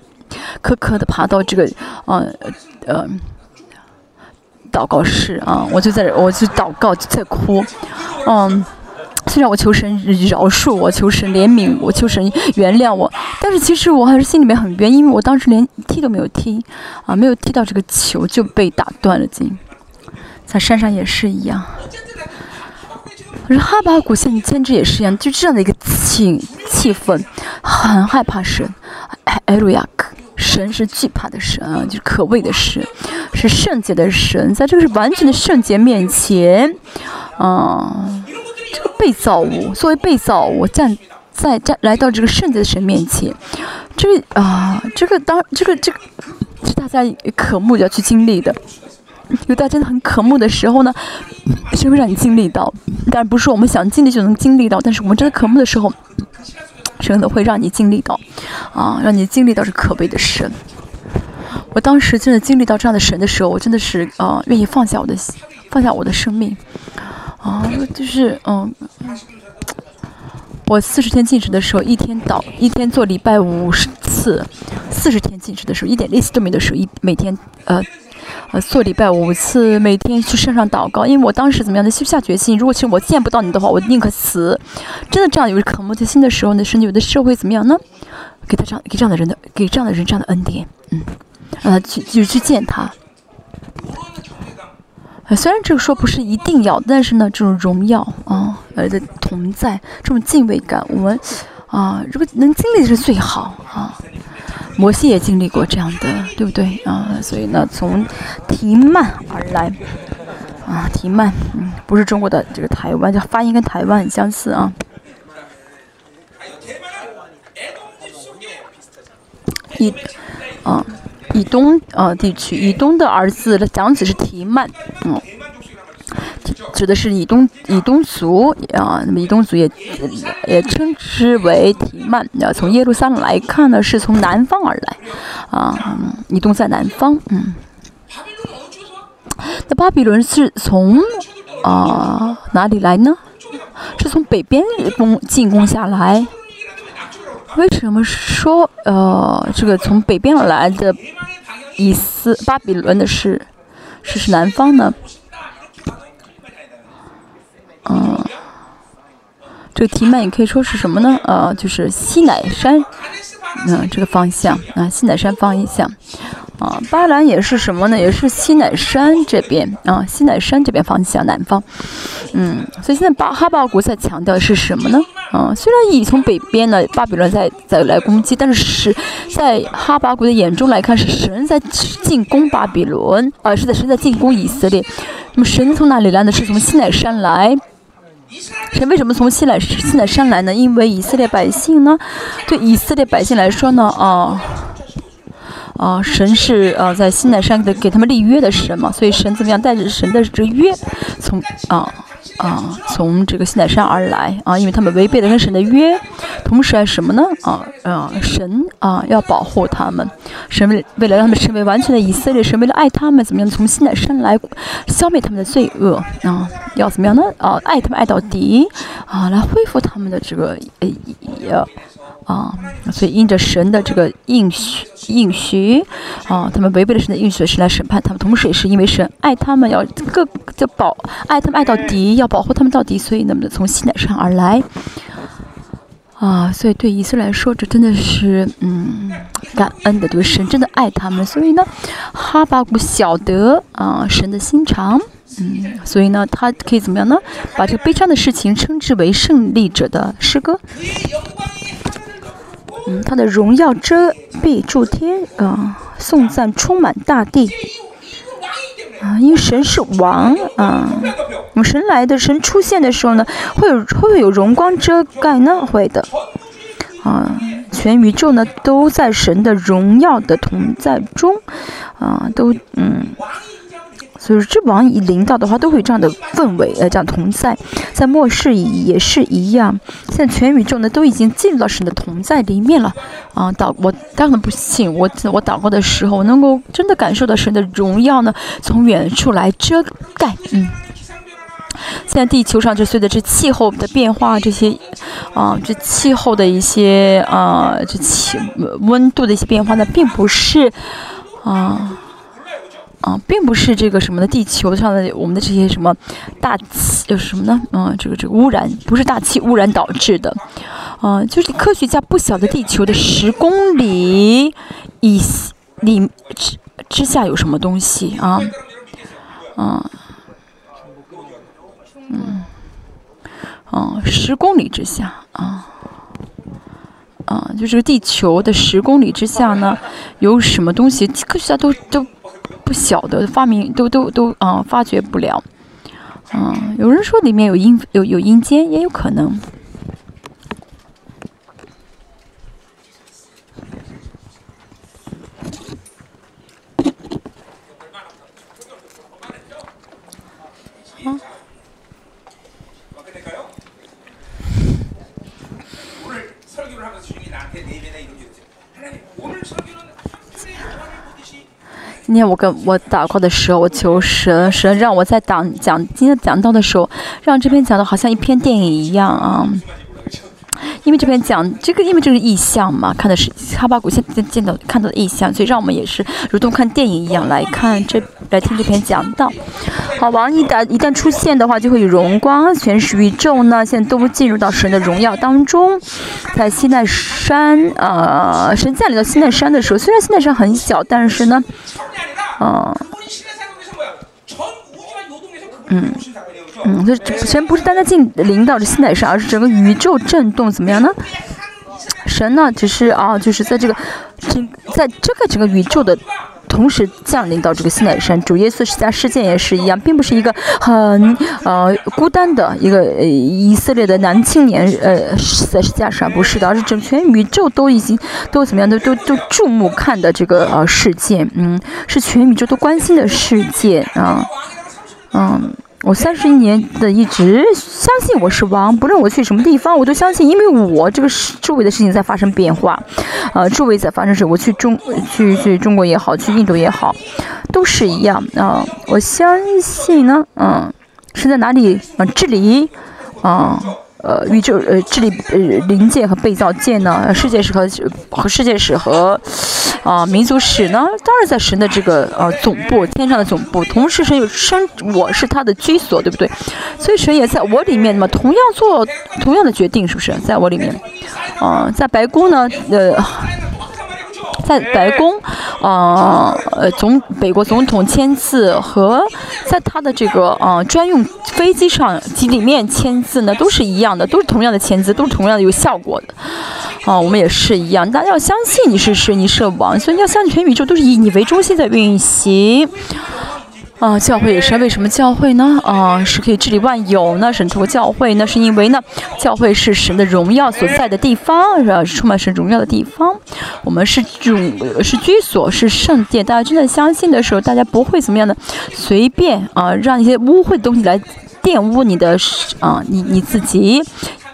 磕磕的爬到这个呃呃祷告室啊，我就在我就祷告，就在哭。嗯，虽然我求神饶恕我，求神怜悯我，求神原谅我，但是其实我还是心里面很冤，因为我当时连踢都没有踢啊，没有踢到这个球就被打断了筋。在山上也是一样，可是哈巴谷先先知也是一样，就这样的一个气气氛，很害怕神，艾鲁亚克，神是惧怕的神啊，就是可畏的神，是圣洁的神，在这个是完全的圣洁面前，啊，这个被造物作为被造物站在站来到这个圣洁的神面前，这个啊，这个当这个这个是大家渴慕要去经历的。<laughs> 有大家真的很渴慕的时候呢，是会让你经历到，但不是我们想经历就能经历到。但是我们真的渴慕的时候，神的会让你经历到，啊，让你经历到是可悲的神。我当时真的经历到这样的神的时候，我真的是呃，愿意放下我的放下我的生命，啊，就是嗯，我四十天禁食的时候，一天祷一天做礼拜五十次，四十天禁食的时候，一点力气都没的时候，一每天呃。呃，做礼拜五次，每天去山上祷告，因为我当时怎么样呢？下决心，如果其实我见不到你的话，我宁可死。真的这样有渴慕的心的时候呢，甚至有的社会怎么样呢？给他这样给这样的人的给这样的人这样的恩典，嗯，让他去就去见他。虽然这个说不是一定要，但是呢，这种荣耀啊，呃的同在，这种敬畏感，我们啊，如果能经历是最好啊。摩西也经历过这样的，对不对啊？所以呢，从提曼而来啊，提曼，嗯，不是中国的这个台湾，叫发音跟台湾很相似啊。以啊，以东啊地区，以东的儿子的长子是提曼，嗯。指的是以东以东族啊，那么以东族也也称之为提曼。要从耶路撒冷来看呢，是从南方而来啊，以东在南方。嗯，那巴比伦是从啊哪里来呢？是从北边攻进攻下来。为什么说呃这个从北边而来的以斯巴比伦的是是是南方呢？嗯，这个提曼也可以说是什么呢？呃，就是西乃山，嗯，这个方向啊，西乃山方向。啊，巴兰也是什么呢？也是西乃山这边啊，西乃山这边方向南方。嗯，所以现在巴哈巴谷在强调的是什么呢？啊，虽然以从北边呢，巴比伦在在来攻击，但是是在哈巴谷的眼中来看，是神在进攻巴比伦，啊，是在神在进攻以色列。那么神从哪里来呢？是从西乃山来。神为什么从西乃西乃山来呢？因为以色列百姓呢，对以色列百姓来说呢，啊，啊，神是呃在西乃山的给他们立约的神嘛，所以神怎么样带着神的这约从啊。啊，从这个西乃山而来啊，因为他们违背了跟神的约，同时还什么呢？啊啊，神啊要保护他们，神为了让他们成为完全的以色列，神为了爱他们，怎么样从西乃山来消灭他们的罪恶啊？要怎么样呢？啊，爱他们爱到底啊，来恢复他们的这个呃。啊，所以因着神的这个应许应许，啊，他们违背了神的应许，是来审判他们。同时，也是因为神爱他们，要各就保爱他们爱到底，要保护他们到底，所以那么从西乃山而来。啊，所以对以色列来说，这真的是嗯感恩的，对神真的爱他们。所以呢，哈巴谷晓得啊神的心肠，嗯，所以呢，他可以怎么样呢？把这个悲伤的事情称之为胜利者的诗歌。嗯，他的荣耀遮蔽诸天，啊，颂赞充满大地，啊，因为神是王，啊，我们神来的神出现的时候呢，会有会有荣光遮盖呢？会的，啊，全宇宙呢都在神的荣耀的同在中，啊，都嗯。所以，这王一领导的话，都会有这样的氛围，呃，这样同在，在末世也是一样。现在全宇宙呢，都已经进入到神的同在里面了。啊，祷我当然不信，我我祷告的时候，能够真的感受到神的荣耀呢，从远处来遮盖。嗯，现在地球上就随着这气候的变化，这些啊，这气候的一些啊，这气温度的一些变化呢，并不是啊。啊，并不是这个什么的，地球上的我们的这些什么大气，就是什么呢？嗯，这个这个污染不是大气污染导致的，啊，就是科学家不晓得地球的十公里以里之之下有什么东西啊，啊，嗯，啊，十公里之下啊，啊，就这个地球的十公里之下呢，有什么东西？科学家都都。不晓得发明都都都啊，发掘不了。嗯，有人说里面有阴有有阴间，也有可能。今天我跟我祷告的时候，我求神，神让我在讲讲今天讲到的时候，让这篇讲的好像一篇电影一样啊。因为这边讲这个，因为这是意象嘛，看的是哈巴谷现在见到看到的意象，所以让我们也是如同看电影一样来看这来听这篇讲道。好，王一旦一旦出现的话，就会有荣光，全是宇宙呢，现在都进入到神的荣耀当中。在西奈山，呃，神降临到西奈山的时候，虽然西奈山很小，但是呢，嗯，嗯。嗯，这神不是单单进领导着西乃山，而是整个宇宙震动，怎么样呢？神呢，只是啊，就是在这个整，在这个整个宇宙的同时降临到这个西乃山。主耶稣十架事件也是一样，并不是一个很呃孤单的一个呃以色列的男青年呃在十架上，不是的，而是整全宇宙都已经都怎么样，都都都注目看的这个呃事件，嗯，是全宇宙都关心的事件啊，嗯。我三十一年的一直相信我是王，不论我去什么地方，我都相信，因为我这个周围的事情在发生变化，呃，周围在发生事，我去中去去中国也好，去印度也好，都是一样啊。我相信呢，嗯，是在哪里啊？这里，啊。呃宇宙呃，智力呃，灵界和被造界呢？世界史和和世界史和啊，民族史呢？当然在神的这个呃总部，天上的总部。同时，神有生，我是他的居所，对不对？所以神也在我里面嘛，同样做同样的决定，是不是？在我里面，啊，在白宫呢，呃。在白宫，呃呃，总美国总统签字和在他的这个呃专用飞机上机里面签字呢，都是一样的，都是同样的签字，都是同样的有效果的。啊，我们也是一样，大家要相信你是神，你社王，所以你要相信全宇宙都是以你为中心在运行。啊，教会也是为什么教会呢？啊，是可以治理万有呢？神通过教会，那是因为呢，教会是神的荣耀所在的地方，是吧？充满神荣耀的地方。我们是主，是居所，是圣殿。大家真的相信的时候，大家不会怎么样的随便啊，让一些污秽的东西来玷污你的啊，你你自己。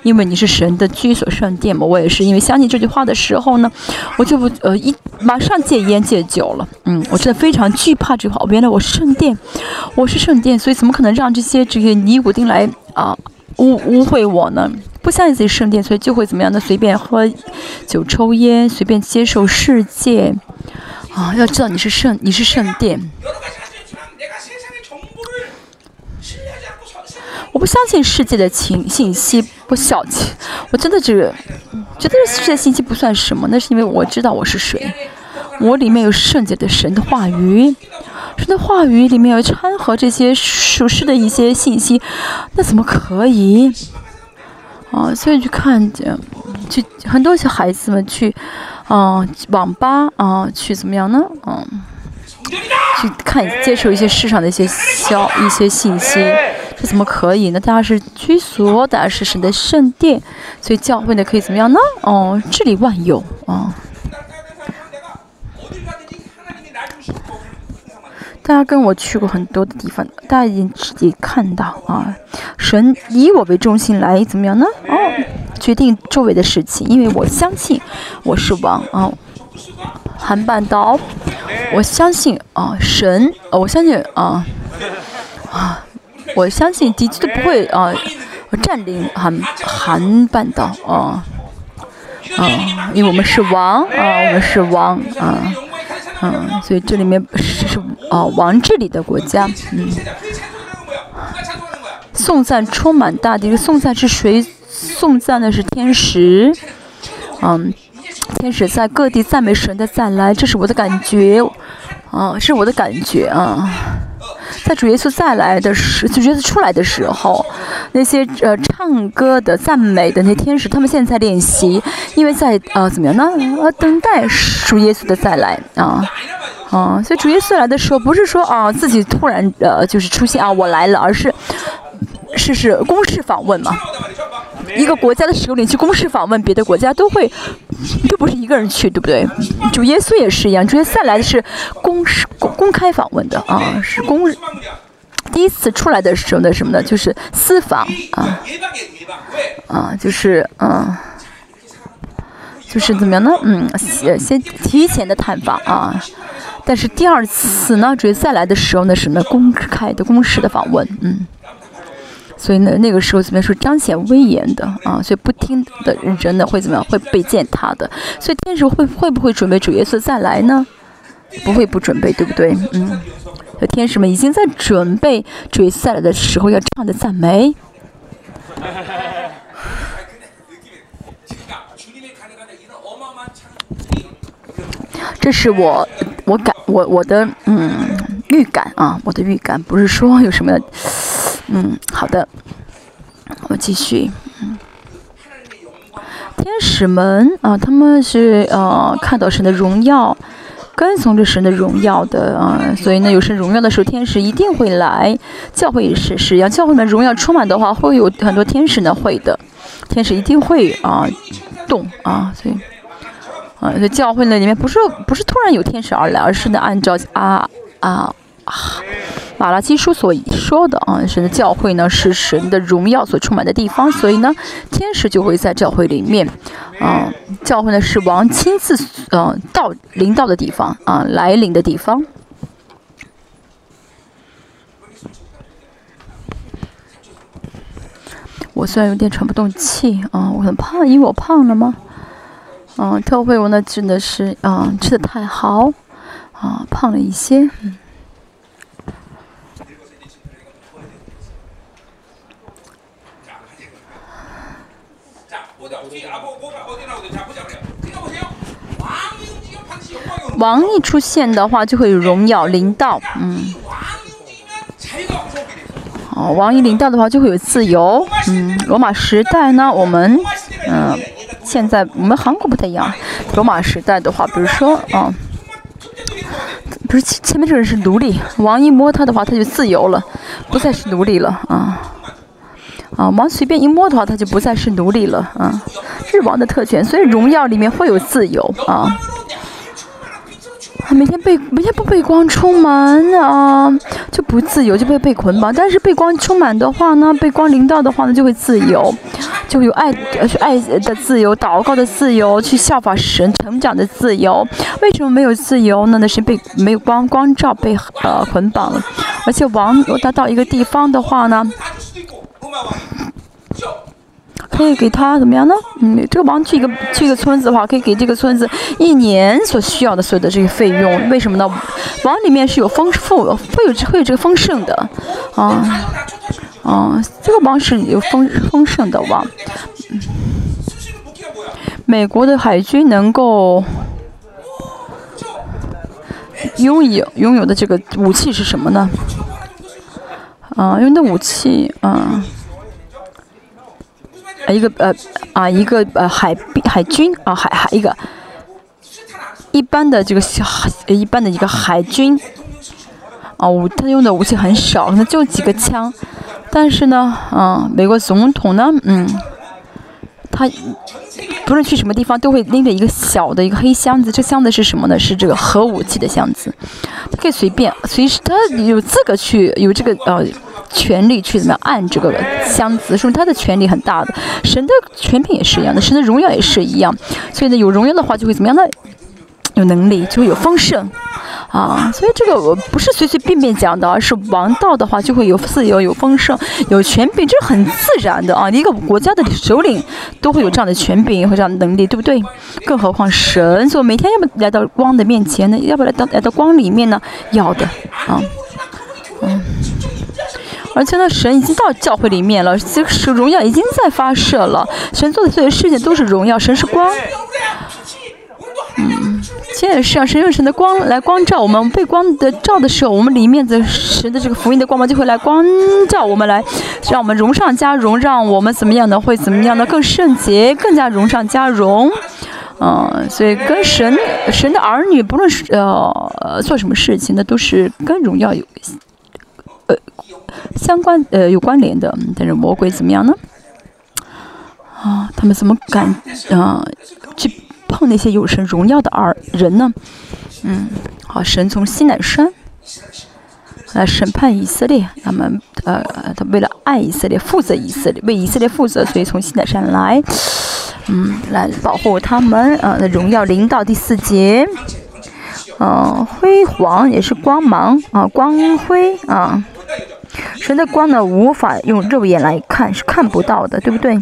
因为你是神的居所圣殿嘛，我也是因为相信这句话的时候呢，我就不呃一马上戒烟戒酒了。嗯，我真的非常惧怕这句话。原来我是圣殿，我是圣殿，所以怎么可能让这些这个尼古丁来啊污污秽我呢？不相信自己圣殿，所以就会怎么样呢？随便喝酒抽烟，随便接受世界啊！要知道你是圣，你是圣殿。我不相信世界的情信息，不小气，我真的觉得，觉得世界信息不算什么。那是因为我知道我是谁，我里面有圣洁的神的话语，神的话语里面有掺和这些属实的一些信息，那怎么可以？啊，所以去看见，去很多小孩子们去，啊，网吧啊，去怎么样呢？嗯。去看、接受一些市场的一些消、一些信息，这怎么可以呢？大家是居所，大家是神的圣殿，所以教会呢可以怎么样呢？哦，治理万有啊！大家跟我去过很多的地方，大家已经自己看到啊，神以我为中心来怎么样呢？哦，决定周围的事情，因为我相信我是王啊。韩半岛，我相信啊，神，我相信啊，啊，我相信敌机都不会啊占领韩韩半岛啊，啊，因为我们是王啊，我们是王啊，嗯，所以这里面是啊王治理的国家，嗯，颂赞充满大地，颂赞是谁？颂赞的是天使，嗯。天使在各地赞美神的再来，这是我的感觉，啊，是我的感觉啊。在主耶稣再来的时，主耶稣出来的时候，那些呃唱歌的赞美的那天使，他们现在在练习，因为在呃怎么样呢？呃，等待主耶稣的再来啊啊。所以主耶稣来的时候，不是说啊自己突然呃就是出现啊我来了，而是是是公事访问嘛。一个国家的首领去公事访问别的国家，都会，都不是一个人去，对不对？主耶稣也是一样，主耶稣再来的是公事公开访问的啊，是公，第一次出来的时候的什么呢？就是私访啊，啊，就是嗯，就是怎么样呢？嗯，先先提前的探访啊。但是第二次呢，主再来的时候呢，什么公开的、公式的访问，嗯。所以呢，那个时候怎么样说彰显威严的啊？所以不听的人呢，会怎么样？会被践踏的。所以天使会会不会准备主耶稣再来呢？不会不准备，对不对？嗯。天使们已经在准备主耶稣再来的时候要唱的赞美。这是我我感我我的嗯预感啊，我的预感不是说有什么。嗯，好的，我继续。嗯，天使们啊，他们是呃看到神的荣耀，跟从着神的荣耀的啊，所以呢，有神荣耀的时候，天使一定会来。教会也是是一样，教会里面荣耀充满的话，会有很多天使呢会的，天使一定会啊动啊，所以啊，在教会呢里面不是不是突然有天使而来，而是呢按照啊啊。啊马拉基书所说的啊，神的教会呢是神的荣耀所充满的地方，所以呢，天使就会在教会里面。啊，教会呢是王亲自嗯到临到的地方啊，来临的地方。我虽然有点喘不动气啊，我很胖，因为我胖了吗？嗯，特会我呢真的是啊吃的太好啊，胖了一些。王一出现的话，就会有荣耀临到，嗯。哦，王一临到的话，就会有自由，嗯。罗马时代呢，我们，嗯，现在我们韩国不太一样。罗马时代的话，比如说，嗯，不是前面这个人是奴隶，王一摸他的话，他就自由了，不再是奴隶了，啊。啊，王随便一摸的话，他就不再是奴隶了啊！是王的特权，所以荣耀里面会有自由啊。每天被每天不被光充满啊，就不自由，就会被捆绑。但是被光充满的话呢，被光临到的话呢，就会自由，就有爱是爱的自由，祷告的自由，去效法神成长的自由。为什么没有自由呢？那是被没有光光照被呃捆绑了。而且王他到一个地方的话呢？可以给他怎么样呢？嗯，这个王去一个去一个村子的话，可以给这个村子一年所需要的所有的这个费用。为什么呢？王里面是有丰富，会有会有这个丰盛的，啊啊，这个王是有丰丰盛的王。美国的海军能够拥有拥有的这个武器是什么呢？啊，用的武器，啊。一个呃啊，一个呃海海军啊，海海一个一般的这个小一般的一个海军啊，武他用的武器很少，可能就几个枪，但是呢，啊，美国总统呢，嗯，他不论去什么地方都会拎着一个小的一个黑箱子，这箱子是什么呢？是这个核武器的箱子，他可以随便随时，他有资格去有这个呃。权利去怎么样按这个箱子，说明他的权利很大的。神的权柄也是一样的，神的荣耀也是一样。所以呢，有荣耀的话就会怎么样呢？有能力就会有丰盛啊。所以这个不是随随便便讲的，而是王道的话就会有自由、有丰盛、有权柄，这是很自然的啊。一个国家的首领都会有这样的权柄和这样的能力，对不对？更何况神，所以每天要不来到光的面前呢？要不来到来到光里面呢？要的啊，嗯。而且呢，神已经到教会里面了，这个荣耀已经在发射了。神做的所有事情都是荣耀，神是光。嗯，现在是啊，神用神的光来光照我们，被光的照的时候，我们里面的神的这个福音的光芒就会来光照我们，来让我们荣上加荣，让我们怎么样呢？会怎么样呢？更圣洁，更加荣上加荣。嗯，所以跟神神的儿女，不论是呃做什么事情，那都是跟荣耀有呃。相关呃有关联的，但是魔鬼怎么样呢？啊，他们怎么敢啊去碰那些有神荣耀的二人呢？嗯，好，神从西乃山来审判以色列，他们呃他为了爱以色列，负责以色列，为以色列负责，所以从西乃山来，嗯，来保护他们啊的荣耀。临到第四节。嗯，辉煌也是光芒啊，光辉啊。神的光呢，无法用肉眼来看，是看不到的，对不对？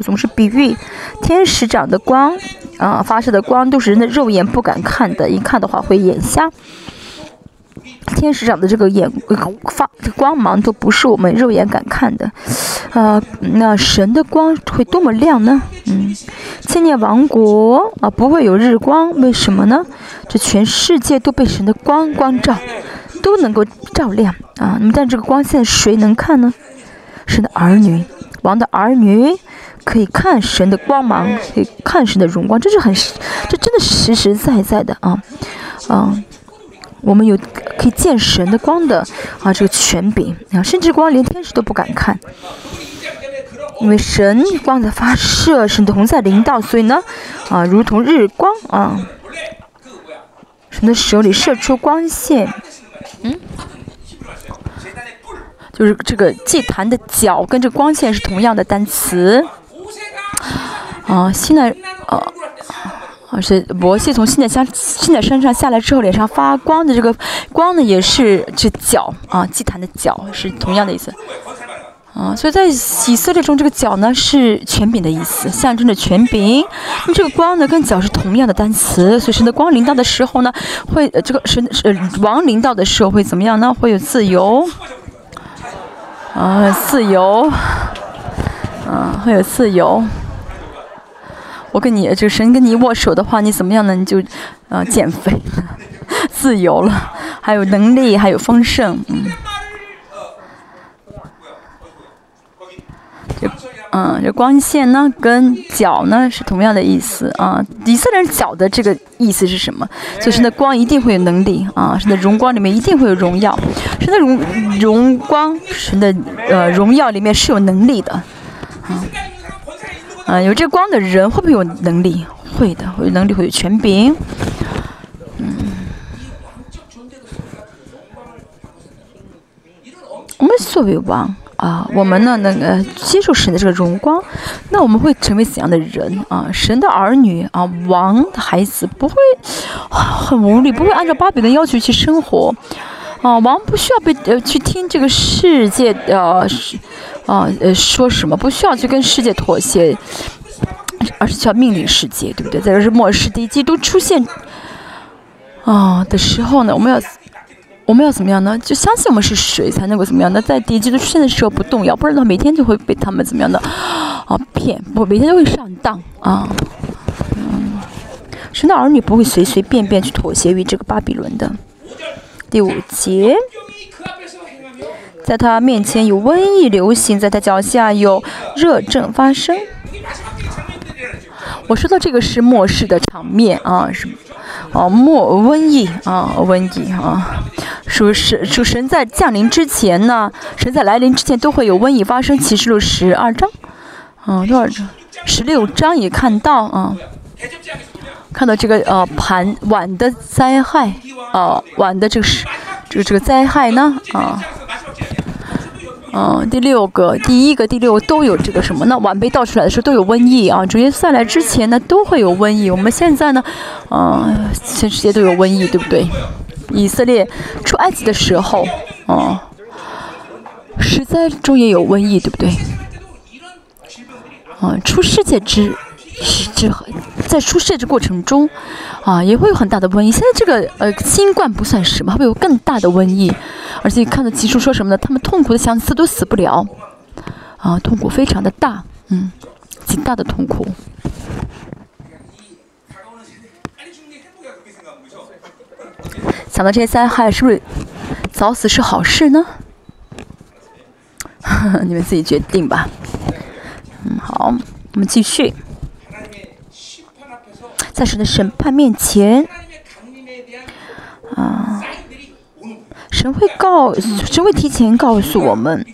总是比喻天使长的光啊，发射的光都是人的肉眼不敢看的，一看的话会眼瞎。天使长的这个眼发光芒都不是我们肉眼敢看的，呃，那神的光会多么亮呢？嗯，千年王国啊不会有日光，为什么呢？这全世界都被神的光光照，都能够照亮啊。那么但这个光线谁能看呢？神的儿女，王的儿女可以看神的光芒，可以看神的荣光，这是很，这真的是实实在在的啊，嗯。我们有可以见神的光的啊，这个权柄啊，甚至光连天使都不敢看，因为神光的发射，神的同在灵道，所以呢，啊，如同日光啊，神的手里射出光线，嗯，就是这个祭坛的脚跟这光线是同样的单词，啊，现在啊。而是摩西从西奈山西奈山上下来之后，脸上发光的这个光呢，也是这角啊，祭坛的角是同样的意思啊。所以在以色列中，这个角呢是权柄的意思，象征着权柄。那么这个光呢，跟脚是同样的单词，所以神的光临到的时候呢，会呃这个神呃王临到的时候会怎么样呢？会有自由啊，自由啊，会有自由。我跟你，就是神跟你握手的话，你怎么样呢？你就，呃，减肥，<laughs> 自由了，还有能力，还有丰盛，嗯。这，嗯，这光线呢，跟脚呢是同样的意思啊。以色列人脚的这个意思是什么？就是那光一定会有能力啊，神的荣光里面一定会有荣耀，神的荣荣光，神的呃荣耀里面是有能力的，啊。啊，有这光的人会不会有能力？会的，会有能力，会有权柄。嗯，我们作为王啊，我们呢，那个接受神的这个荣光，那我们会成为怎样的人啊？神的儿女啊，王的孩子不会很无力，不会按照巴比伦要求去生活。啊，王不需要被呃去听这个世界的是啊呃说什么，不需要去跟世界妥协，而是需要命令世界，对不对？在这是末世第一基督出现啊的时候呢，我们要我们要怎么样呢？就相信我们是谁才能够怎么样？那在第一基督出现的时候不动摇，不然的话每天就会被他们怎么样的啊骗，不每天都会上当啊。嗯，神的儿女不会随随便便去妥协于这个巴比伦的。第五节，在他面前有瘟疫流行，在他脚下有热症发生。我说到这个是末世的场面啊，是哦末瘟疫啊瘟疫啊，属神属神在降临之前呢，神在来临之前都会有瘟疫发生。启示录十二章，啊多少章？十六章也看到啊。看到这个呃盘碗的灾害，呃碗的这个是这个这个灾害呢啊，嗯第六个第一个第六个都有这个什么那晚辈倒出来的时候都有瘟疫啊。主耶稣再来之前呢都会有瘟疫。我们现在呢，嗯全世界都有瘟疫，对不对？以色列出埃及的时候，嗯，实在中也有瘟疫，对不对？嗯，出世界之。是 <laughs> 这在出设置过程中，啊，也会有很大的瘟疫。现在这个呃新冠不算什么，会有更大的瘟疫。而且看到集数说什么呢？他们痛苦的想死都死不了，啊，痛苦非常的大，嗯，极大的痛苦。想到这些灾害，是不是早死是好事呢？<laughs> 你们自己决定吧。嗯，好，我们继续。在神的审判面前，啊，神会告，神会提前告诉我们，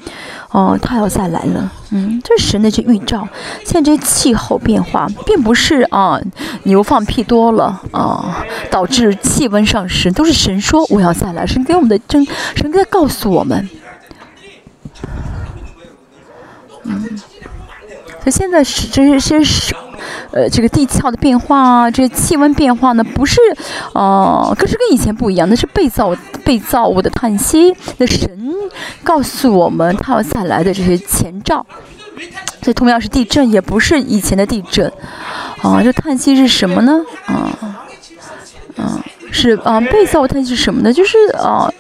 哦，他要再来了。嗯，这是神的这预兆。现在这气候变化，并不是啊牛放屁多了啊导致气温上升，都是神说我要再来，神给我们的真，神在告诉我们。嗯，所以现在是这些是。呃这个地壳的变化啊，这些气温变化呢，不是呃，可是跟以前不一样，那是被造被造物的叹息，那神告诉我们他要再来的这些前兆。所以同样是地震，也不是以前的地震，啊，这叹息是什么呢？啊，啊，是啊，被造叹息是什么呢？就是啊，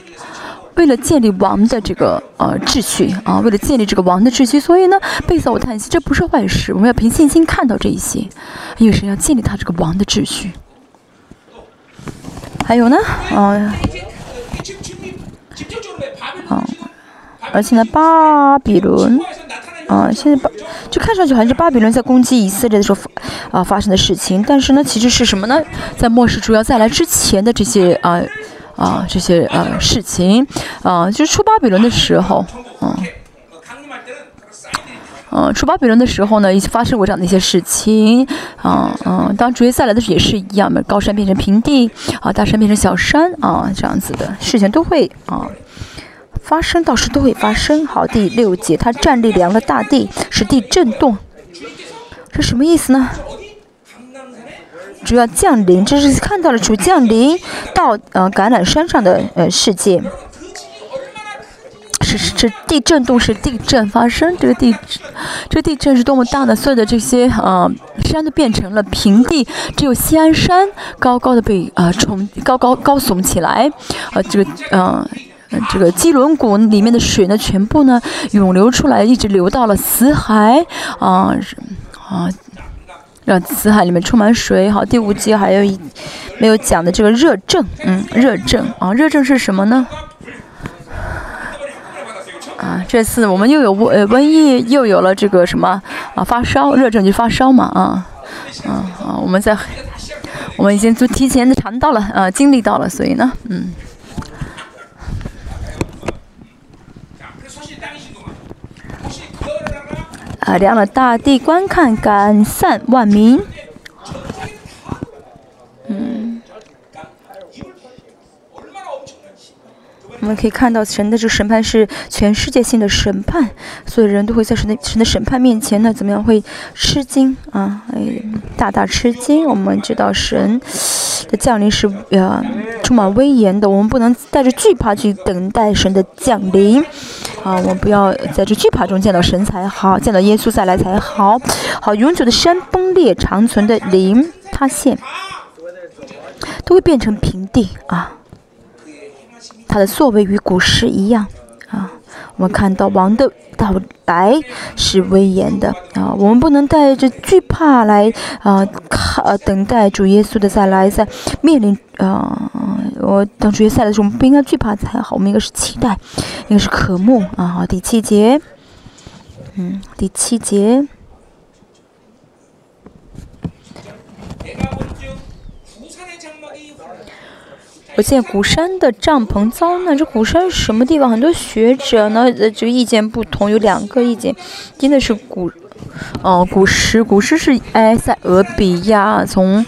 为了建立王的这个呃秩序啊，为了建立这个王的秩序，所以呢，被造叹息这不是坏事，我们要凭信心看到这一些，因为神要建立他这个王的秩序。还有呢，啊，啊，而且呢，巴比伦。啊，现在巴就看上去好像是巴比伦在攻击以色列的时候，啊发生的事情。但是呢，其实是什么呢？在末世主要再来之前的这些啊啊这些呃事情，啊就是出巴比伦的时候，嗯，嗯出巴比伦的时候呢，已经发生过这样的一些事情，啊嗯，当主耶稣来的时候也是一样的，高山变成平地，啊大山变成小山，啊这样子的事情都会啊。发生倒是都会发生。好，第六节，他站立量了大地，使地震动。这什么意思呢？主要降临，这是看到了主降临到呃橄榄山上的呃世界。是是是地震动是地震发生，这个地这地震是多么大呢？所有的这些呃山都变成了平地，只有西安山高高的被呃冲高高高耸起来，呃这个呃。这个基轮谷里面的水呢，全部呢涌流出来，一直流到了死海啊啊，让死海里面充满水。好，第五节还有一没有讲的这个热症，嗯，热症啊，热症是什么呢？啊，这次我们又有瘟呃瘟疫，又有了这个什么啊发烧，热症就发烧嘛啊啊啊，我们在我们已经都提前的尝到了啊，经历到了，所以呢，嗯。啊，量了大地，观看，感散万民。嗯，我们可以看到神的这个审判是全世界性的审判，所有人都会在神的神的审判面前呢，怎么样会吃惊啊？哎，大大吃惊。我们知道神的降临是呃充满威严的，我们不能带着惧怕去等待神的降临。啊，我们不要在这惧怕中见到神才好，见到耶稣再来才好。好，永久的山崩裂，长存的林塌陷，都会变成平地啊。他的作为与古时一样啊。我们看到王的到来是威严的啊，我们不能带着惧怕来啊，看等待主耶稣的再来，在面临啊，我当主耶稣来的时候，我们不应该惧怕才好，我们应该是期待，应该是渴慕啊。好，第七节，嗯，第七节。我见鼓山的帐篷遭难，这鼓山什么地方？很多学者呢，呃，这个意见不同，有两个意见，真的是古，哦，古时，古时是埃塞俄比亚，从，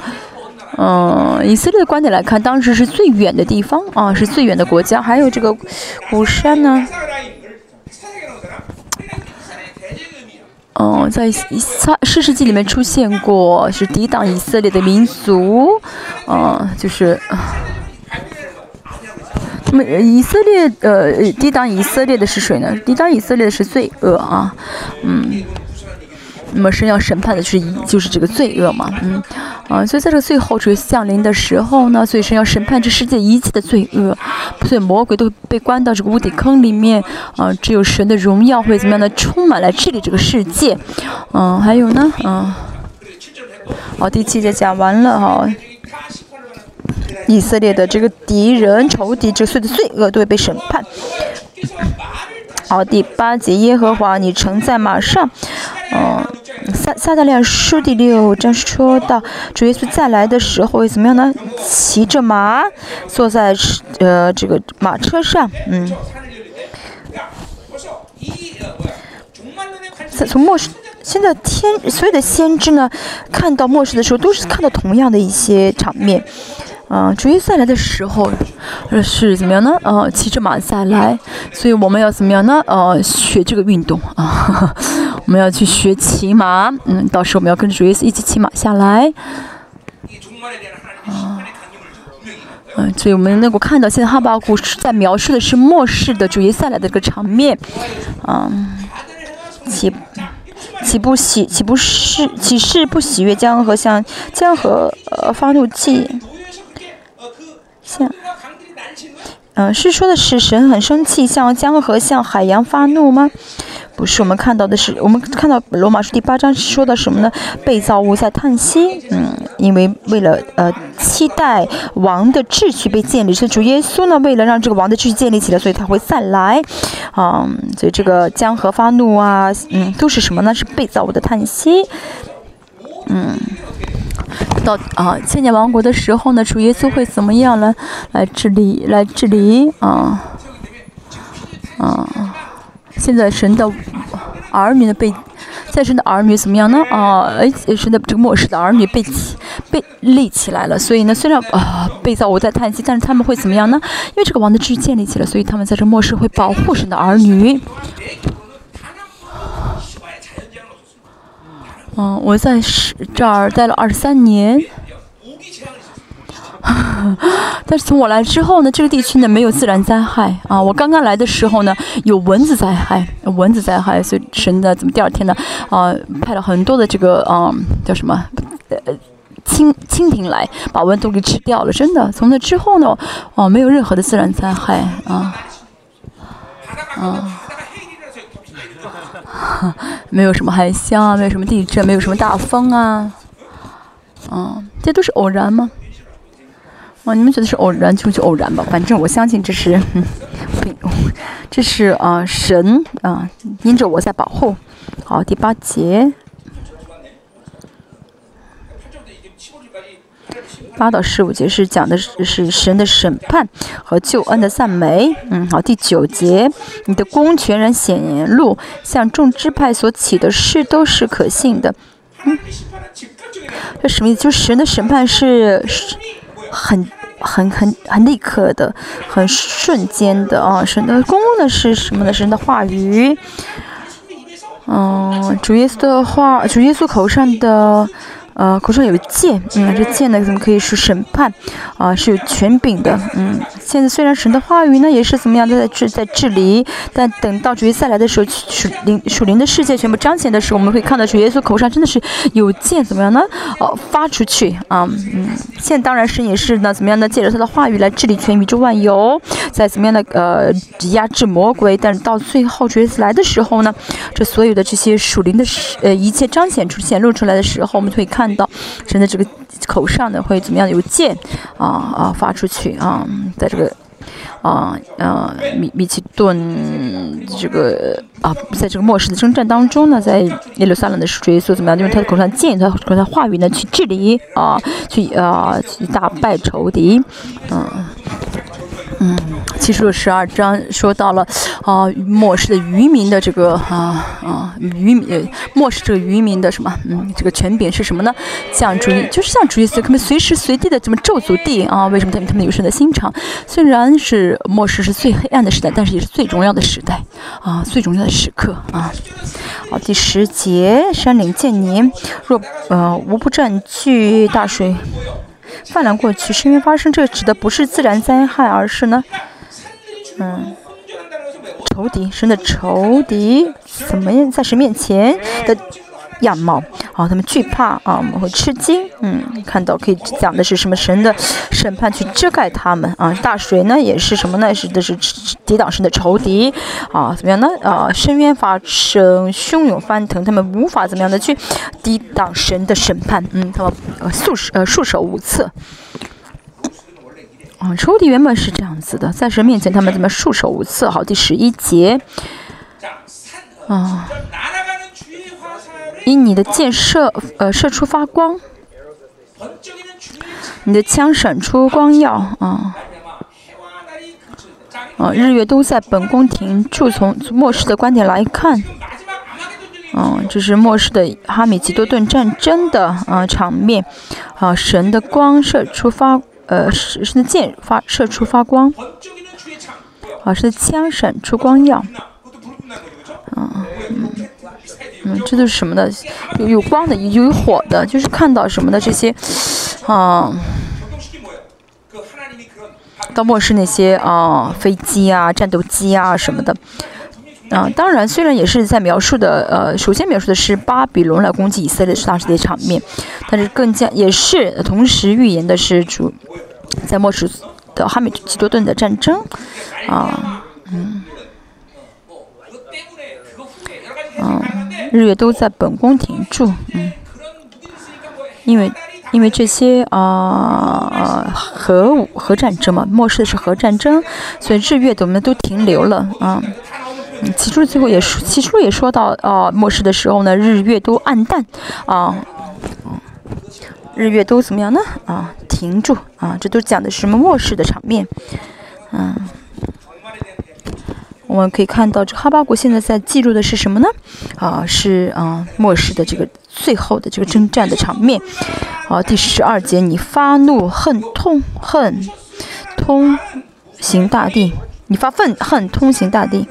嗯，以色列的观点来看，当时是最远的地方啊，是最远的国家。还有这个鼓山呢，嗯，在撒世世纪里面出现过，是抵挡以色列的民族，嗯，就是。那么以色列呃抵挡以色列的是谁呢？抵挡以色列的是罪恶啊，嗯，那么神要审判的是就是这个罪恶嘛，嗯，啊，所以在这个最后这个降临的时候呢，所以神要审判这世界一切的罪恶，所以魔鬼都被关到这个无底坑里面啊，只有神的荣耀会怎么样的充满来治理这个世界，嗯，还有呢，嗯，好，第七节讲完了哈。以色列的这个敌人、仇敌，这所有的罪恶都会被审判。好，第八节，耶和华，你乘在马上。嗯，撒撒加利亚书第六章说到，主耶稣再来的时候会怎么样呢？骑着马，坐在呃这个马车上。嗯，在从末世，现在天所有的先知呢，看到末世的时候，都是看到同样的一些场面。啊，主耶稣来的时候，是怎么样呢？呃，骑着马再来，所以我们要怎么样呢？呃，学这个运动啊，<laughs> 我们要去学骑马，嗯，到时候我们要跟着主耶稣一起骑马下来。啊，嗯，所以我们能够看到，现在哈巴谷是在描述的是末世的主耶稣来的这个场面，嗯，岂岂不喜岂不是岂是不喜悦江河像江河呃发怒气，像。嗯，是说的是神很生气，向江河、向海洋发怒吗？不是，我们看到的是，我们看到罗马书第八章说的什么呢？被造物在叹息，嗯，因为为了呃期待王的秩序被建立，所以主耶稣呢，为了让这个王的秩序建立起来，所以他会再来，啊，所以这个江河发怒啊，嗯，都是什么呢？是被造物的叹息，嗯。到啊，千年王国的时候呢，主耶稣会怎么样呢？来治理，来治理啊啊！现在神的儿女呢被，在神的儿女怎么样呢？啊，哎神的这个末世的儿女被被立起来了，所以呢，虽然啊被造我在叹息，但是他们会怎么样呢？因为这个王的秩序建立起来，所以他们在这末世会保护神的儿女。嗯，我在是这儿待了二十三年，<laughs> 但是从我来之后呢，这个地区呢没有自然灾害啊。我刚刚来的时候呢，有蚊子灾害，蚊子灾害，所以神的怎么第二天呢啊，派了很多的这个啊叫什么呃蜻蜻蜓来把蚊都给吃掉了。真的，从那之后呢，哦，没有任何的自然灾害啊啊。<laughs> 没有什么海啸啊，没有什么地震，没有什么大风啊，嗯，这都是偶然吗？哦，你们觉得是偶然就就偶然吧，反正我相信这是，<laughs> 这是啊神啊因着我在保护。好，第八节。八到十五节是讲的是神的审判和救恩的赞美。嗯，好，第九节，你的公全然显露，向众支派所起的事都是可信的。嗯，这什么意思？就神的审判是很很很很立刻的，很瞬间的啊。神的公呢是什么呢？神的话语。嗯，主耶稣的话，主耶稣口上的。呃，口上有剑，嗯，这剑呢怎么可以是审判？啊，是有权柄的，嗯。现在虽然神的话语呢也是怎么样都在治在治理，但等到主耶稣来的时候，属灵属灵的世界全部彰显的时候，我们会看到主耶稣口上真的是有剑，怎么样呢？哦，发出去啊，嗯。现在当然是也是呢，怎么样呢？借着他的话语来治理全宇宙万有，在怎么样的呃压制魔鬼？但是到最后主耶稣来的时候呢，这所有的这些属灵的呃一切彰显出显露出来的时候，我们会看到神的这个口上呢会怎么样有剑啊啊发出去啊，在这个。啊，呃，米米其顿这个啊，在这个末世的征战当中呢，在耶路撒冷的水所怎么样？因为他的口上剑，他口上话语呢，去治理啊，去啊，去打败仇敌，嗯。嗯，其实十二章说到了，啊，末世的渔民的这个啊啊渔民，末世这个渔民的什么？嗯，这个权柄是什么呢？像主义，就是像主义者，他们随时随地的怎么咒诅地啊？为什么他们他们有神的心肠？虽然是末世是最黑暗的时代，但是也是最荣耀的时代啊，最重要的时刻啊。好，第十节，山岭见年，若呃无不占据大水。泛滥过去，是因为发生，这指的不是自然灾害，而是呢，嗯，仇敌，神的仇敌怎么样在神面前的？样貌，啊，他们惧怕啊，我们会吃惊，嗯，看到可以讲的是什么神的审判去遮盖他们啊，大水呢也是什么呢？是的是抵挡神的仇敌啊，怎么样呢？啊，深渊发生，汹涌翻腾，他们无法怎么样的去抵挡神的审判，嗯，他们呃束手呃束手无策。啊，仇敌原本是这样子的，在神面前他们怎么束手无策？好，第十一节，啊。因你的箭射，呃，射出发光，你的枪闪出光耀，啊，啊，日月都在本宫廷住。从末世的观点来看，嗯，这是末世的哈米吉多顿战争的啊场面，啊，神的光射出发，呃，神的箭发射出发光，啊，神的枪闪出光耀，啊，嗯。嗯，这都是什么的？有有光的，有有火的，就是看到什么的这些，啊。到末世那些啊飞机啊战斗机啊什么的，啊当然虽然也是在描述的呃首先描述的是巴比伦来攻击以色列当时的场面，但是更加也是同时预言的是主在末世的哈米基多顿的战争啊嗯嗯日月都在本宫停住嗯因为。因为这些啊核武核战争嘛，末世的是核战争，所以日月我们都停留了啊。嗯起初最后也说，起初也说到啊，末世的时候呢，日月都暗淡啊，日月都怎么样呢？啊，停住啊，这都讲的是什么末世的场面？嗯。我们可以看到，这哈巴谷现在在记录的是什么呢？啊，是啊，末世的这个最后的这个征战的场面。啊，第十二节，你发怒恨痛恨通行大地，你发愤恨通行大地。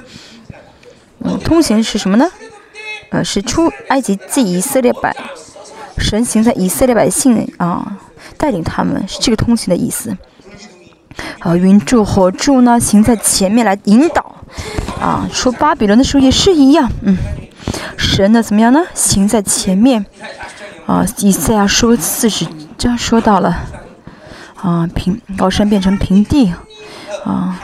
嗯，通行是什么呢？呃，是出埃及记以色列百神行在以色列百姓啊，带领他们，是这个通行的意思。啊，云柱火柱呢，行在前面来引导。啊，出巴比伦的时候也是一样，嗯，神呢怎么样呢？行在前面，啊，以赛亚书四十章说到了，啊，平高山变成平地，啊，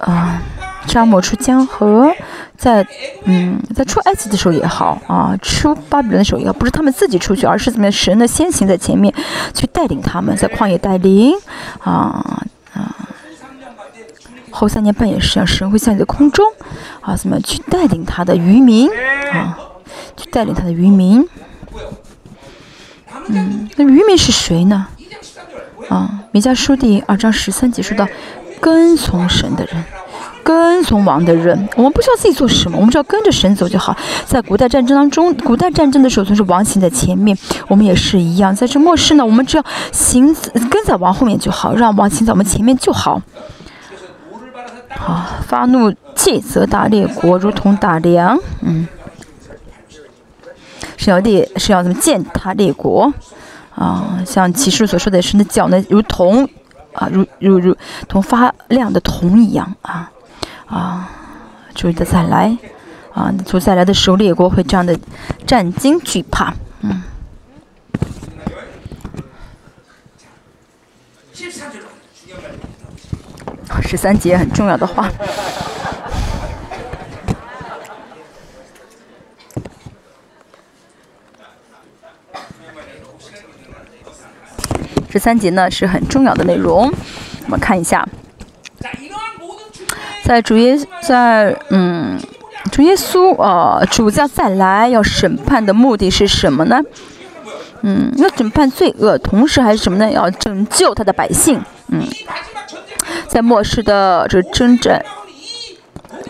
啊，沙漠出江河，在嗯，在出埃及的时候也好，啊，出巴比伦的时候也好，不是他们自己出去，而是怎么样？神呢先行在前面，去带领他们，在旷野带领，啊啊。后三年半也是，神会在你的空中，啊，怎么去带领他的渔民，啊，去带领他的渔民，嗯，那渔民是谁呢？啊，弥迦书第二章十三节说到，跟从神的人，跟从王的人，我们不需要自己做什么，我们只要跟着神走就好。在古代战争当中，古代战争的时候总是王行在前面，我们也是一样。在这末世呢，我们只要行跟在王后面就好，让王行在我们前面就好。好，发怒气则大列国，如同打梁。嗯，是要列，是要怎么践踏列国？啊，像骑士所说的是，那脚呢，如同啊，如如如同发亮的铜一样啊啊！注意的再来啊，主再来的时候，列国会这样的战惊惧怕。嗯。十三节很重要的话。十三节呢是很重要的内容，我们看一下，在主耶在嗯主耶稣呃主将再来要审判的目的是什么呢？嗯，要审判罪恶，同时还是什么呢？要拯救他的百姓。嗯。在末世的这征战，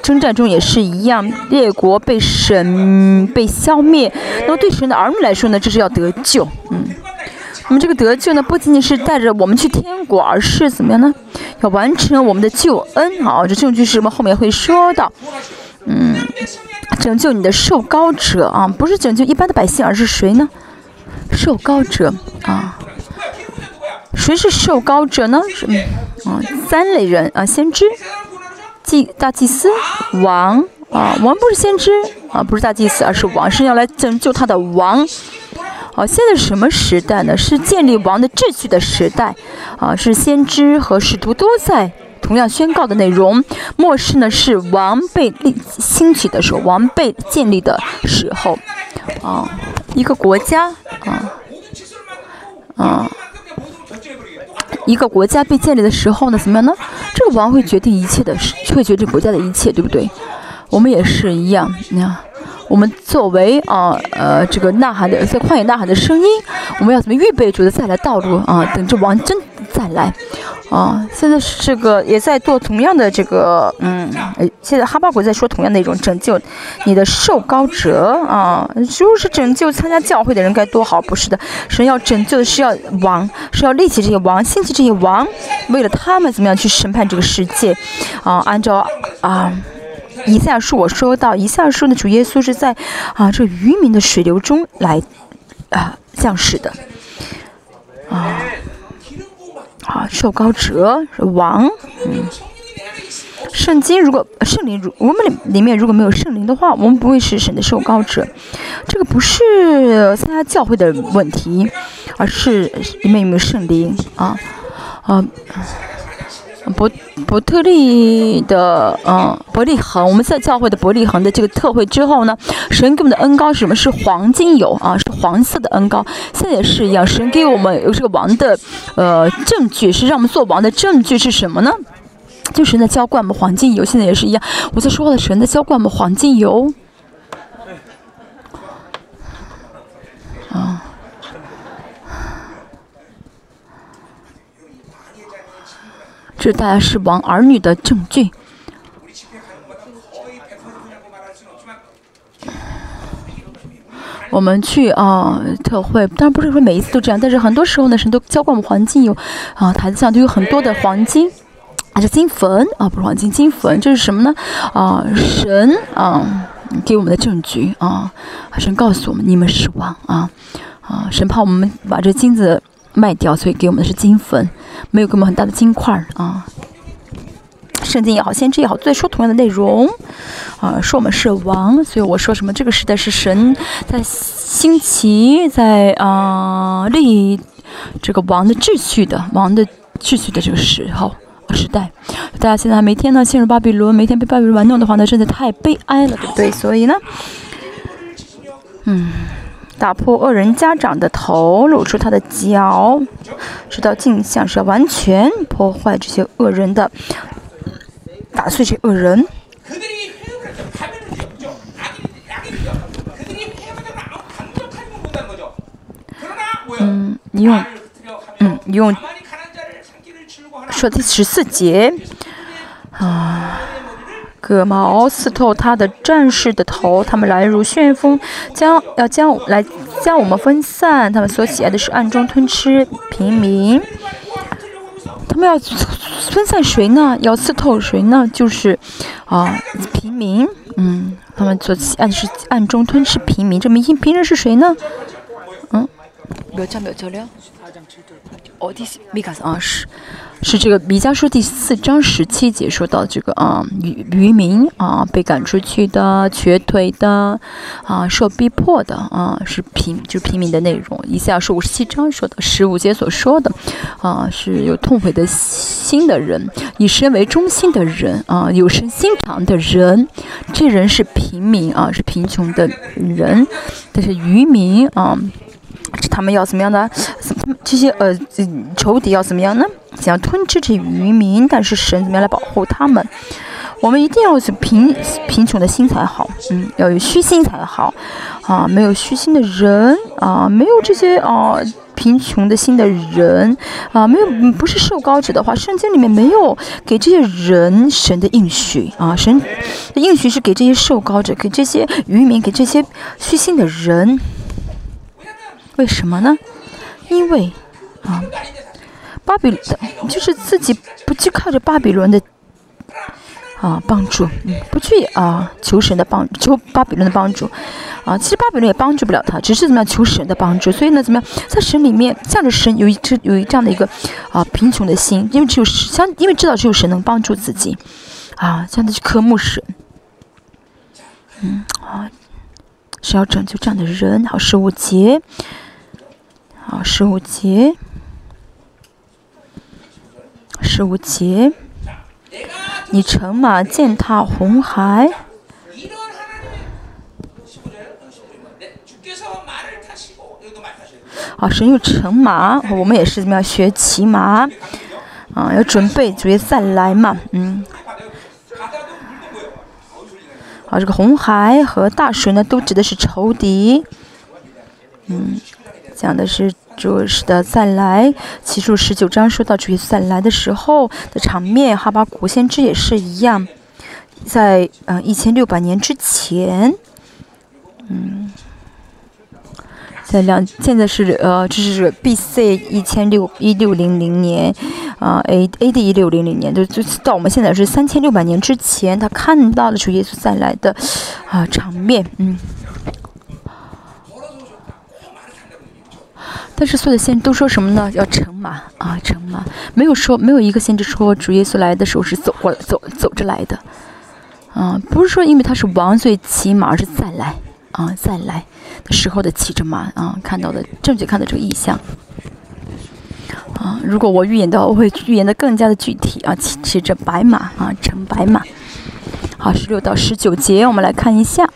征战中也是一样，列国被神被消灭。那么对神的儿女来说呢，这是要得救，嗯。那么这个得救呢，不仅仅是带着我们去天国，而是怎么样呢？要完成我们的救恩。啊，这证据是什么？后面会说到，嗯，拯救你的受膏者啊，不是拯救一般的百姓，而是谁呢？受膏者啊。谁是受膏者呢？是嗯，三类人啊，先知、祭大祭司、王啊。王不是先知啊，不是大祭司，而是王，是要来拯救他的王。好，现在什么时代呢？是建立王的秩序的时代啊，是先知和使徒都在同样宣告的内容。末世呢，是王被立兴起的时候，王被建立的时候啊，一个国家啊啊。一个国家被建立的时候呢，怎么样呢？这个王会决定一切的，会决定国家的一切，对不对？我们也是一样，你看，我们作为啊呃这个呐喊的，在旷野呐喊的声音，我们要怎么预备主的再来道路啊？等着王真再来。啊，现在是这个也在做同样的这个，嗯，现在哈巴谷在说同样的一种拯救你的受膏者啊，就是拯救参加教会的人该多好，不是的，神要拯救的是要王，是要立起这些王，兴起这些王，为了他们怎么样去审判这个世界，啊，按照啊以赛亚书我说到，以赛亚书的主耶稣是在啊这渔民的水流中来啊降世的。啊。啊受高者王嗯。圣经如果圣灵如我们里里面如果没有圣灵的话，我们不会是神的受膏者。这个不是参加教会的问题，而是里面有没有圣灵啊啊。伯伯特利的嗯伯利恒，我们在教会的伯利恒的这个特会之后呢，神给我们的恩膏是什么？是黄金油啊，是黄色的恩膏。现在也是一样，神给我们有这个王的呃证据，是让我们做王的证据是什么呢？就是那浇灌我们黄金油，现在也是一样。我在说话的神在浇灌我们黄金油。这大家是王儿女的证据。我们去啊特会，当然不是说每一次都这样，但是很多时候呢，神都浇灌我们黄金有啊，台子上都有很多的黄金。啊是金粉啊，不是黄金，金粉，这是什么呢？啊，神啊给我们的证据啊，神告诉我们，你们是王啊啊，神怕我们把这金子卖掉，所以给我们的是金粉，没有给我们很大的金块儿啊。圣经也好，先知也好，在说同样的内容啊，说我们是王，所以我说什么？这个时代是神在兴起，在啊立这个王的秩序的，王的秩序的这个时候。时代，大家现在每天呢陷入巴比伦，每天被巴比伦玩弄的话呢，真的太悲哀了，对不对？所以呢，嗯，打破恶人家长的头，露出他的脚，直到镜像是要完全破坏这些恶人的，打碎这恶人。嗯，你用，嗯，你用。说第十四节，啊，割毛刺透他的战士的头，他们来如旋风，将要将来将我们分散。他们所喜爱的是暗中吞吃平民。他们要分散谁呢？要刺透谁呢？就是啊，平民。嗯，他们所喜爱的是暗中吞吃平民。这名平人是谁呢？嗯，몇장몇절이요어디미가아是。是这个《弥迦书》第四章十七节说到这个啊渔渔民啊被赶出去的瘸腿的啊受逼迫的啊是平就是平民的内容。以下是五十七章说的十五节所说的啊是有痛悔的心的人，以神为中心的人啊有神心肠的人，这人是平民啊是贫穷的人，但是渔民啊。 他们要怎么样的？<sniffs> 这些呃仇敌要怎么样呢？想要吞吃这渔民，但是神怎么样来保护他们？我们一定要是贫贫穷的心才好，嗯，要有虚心才好，啊，没有虚心的人啊，没有这些啊贫穷的心的人啊，没有不是受高者的话，圣经里面没有给这些人神的应许啊，神的应许是给这些受高者，给这些渔民，给这些虚心的人。为什么呢？因为啊，巴比就是自己不去靠着巴比伦的啊帮助，嗯，不去啊求神的帮求巴比伦的帮助啊，其实巴比伦也帮助不了他，只是怎么样求神的帮助。所以呢，怎么样在神里面向着神有一这有一这样的一个啊贫穷的心，因为只有相因为知道只有神能帮助自己啊，这样的去渴慕神，嗯啊，是要拯救这样的人，好十五节。好，十五节，十五节，你乘马践踏红海。好，神又乘马，我们也是怎么样学骑马？啊，要准备主要再来嘛，嗯。啊，这个红海和大水呢，都指的是仇敌，嗯。讲的是主是的再来，其数十九章说到主耶稣再来的时候的场面，哈巴古先知也是一样，在嗯一千六百年之前，嗯，在两现在是呃这是 B.C. 一千六一六零零年，啊，A A D 一六零零年，就就到我们现在是三千六百年之前，他看到了主耶稣再来的啊场面，嗯。但是所有的先都说什么呢？要乘马啊，乘马，没有说没有一个先知说主耶稣来的时候是走过来走走着来的，啊，不是说因为他是王所以骑马，是再来啊再来时候的骑着马啊看到的正确看到这个意象。啊，如果我预言的话，我会预言的更加的具体啊，骑骑着白马啊，乘白马。好，十六到十九节，我们来看一下。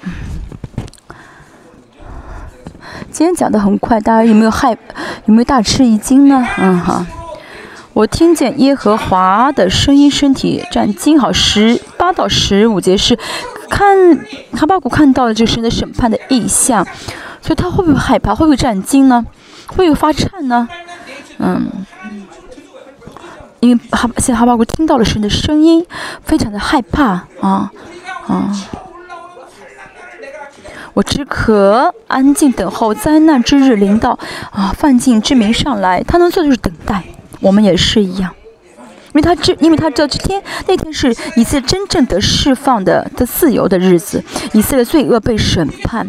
今天讲的很快，大家有没有害，有没有大吃一惊呢？嗯哈，我听见耶和华的声音，身体战惊。好，十八到十五节是看哈巴谷看到了这神的审判的意象，所以他会不会害怕？会不会战惊呢？会不会发颤呢？嗯，因为哈现在哈巴谷听到了神的声音，非常的害怕啊啊。我只可安静等候灾难之日临到，啊，犯境之名上来，他能做的就是等待，我们也是一样。因为他知，因为他知道这天那天是以色列真正的释放的的自由的日子，以色列罪恶被审判。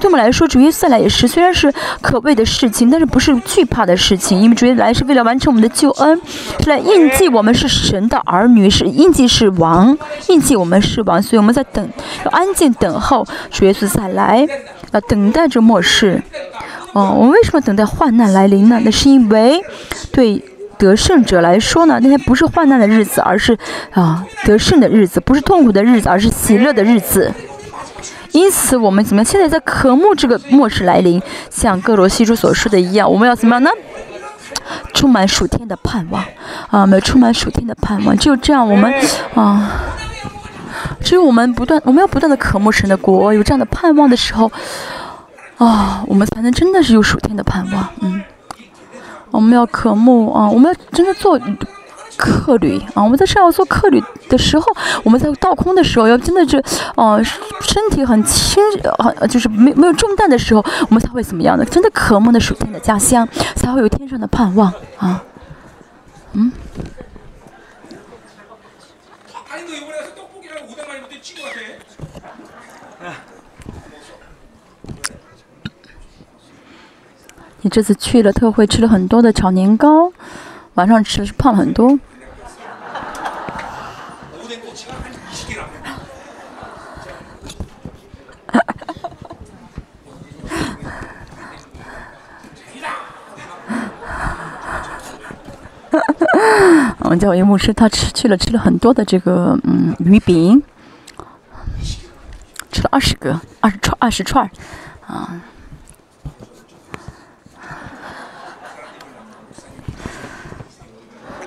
对我们来说，主耶稣来也是，虽然是可畏的事情，但是不是惧怕的事情，因为主耶稣来是为了完成我们的救恩，是来印记我们是神的儿女，是印记是王，印记我们是王，所以我们在等，要安静等候主耶稣再来，要等待着末世。哦，我们为什么等待患难来临呢？那是因为对。得胜者来说呢，那天不是患难的日子，而是啊得胜的日子；不是痛苦的日子，而是喜乐的日子。因此，我们怎么样？现在在渴慕这个末世来临，像各罗西书所说的一样，我们要怎么样呢？充满属天的盼望啊！没有充满属天的盼望，只有这样，我们啊，只有我们不断，我们要不断的渴慕神的国，有这样的盼望的时候啊，我们才能真的是有属天的盼望，嗯。我们要渴慕啊！我们要真的做客旅啊！我们在上要做客旅的时候，我们在倒空的时候，要真的是，呃，身体很轻，呃，就是没没有重担的时候，我们才会怎么样的？真的渴慕的属天的家乡，才会有天上的盼望啊！嗯。你这次去了特惠，吃了很多的炒年糕，晚上吃是胖了很多。我们教育牧师他吃去了吃了很多的这个嗯鱼饼，吃了二十个二十串二十串啊。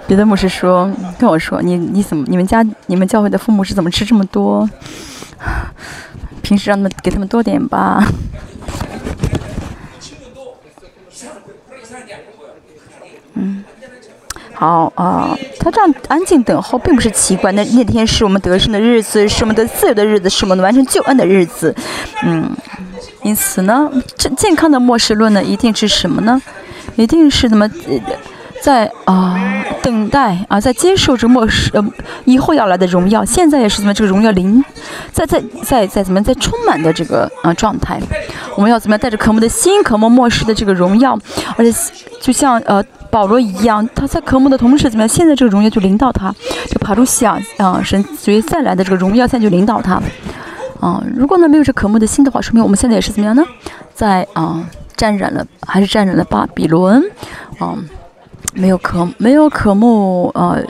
别的牧师说跟我说，你你怎么你们家你们教会的父母是怎么吃这么多？平时让他们给他们多点吧。嗯，好啊，他这样安静等候并不是奇怪。那那天是我们得胜的日子，是我们得自由的日子，是我们完成救恩的日子。嗯，因此呢，健健康的末世论呢，一定是什么呢？一定是怎么？在啊，待啊，在接受着末世呃以后要来的荣耀，现在也是怎么这个荣耀临，在在在在怎么在充满的这个啊状态，我们要怎么样带着渴慕的心，渴慕末世的这个荣耀，而且就像呃保罗一样，他在渴慕的同时怎么样，现在这个荣耀就领导他，就爬出想啊神所以再来的这个荣耀，现在就领导他，啊，如果呢没有这渴慕的心的话，说明我们现在也是怎么样呢？在啊沾染了，还是沾染了巴比伦，啊。没有可没有渴慕呃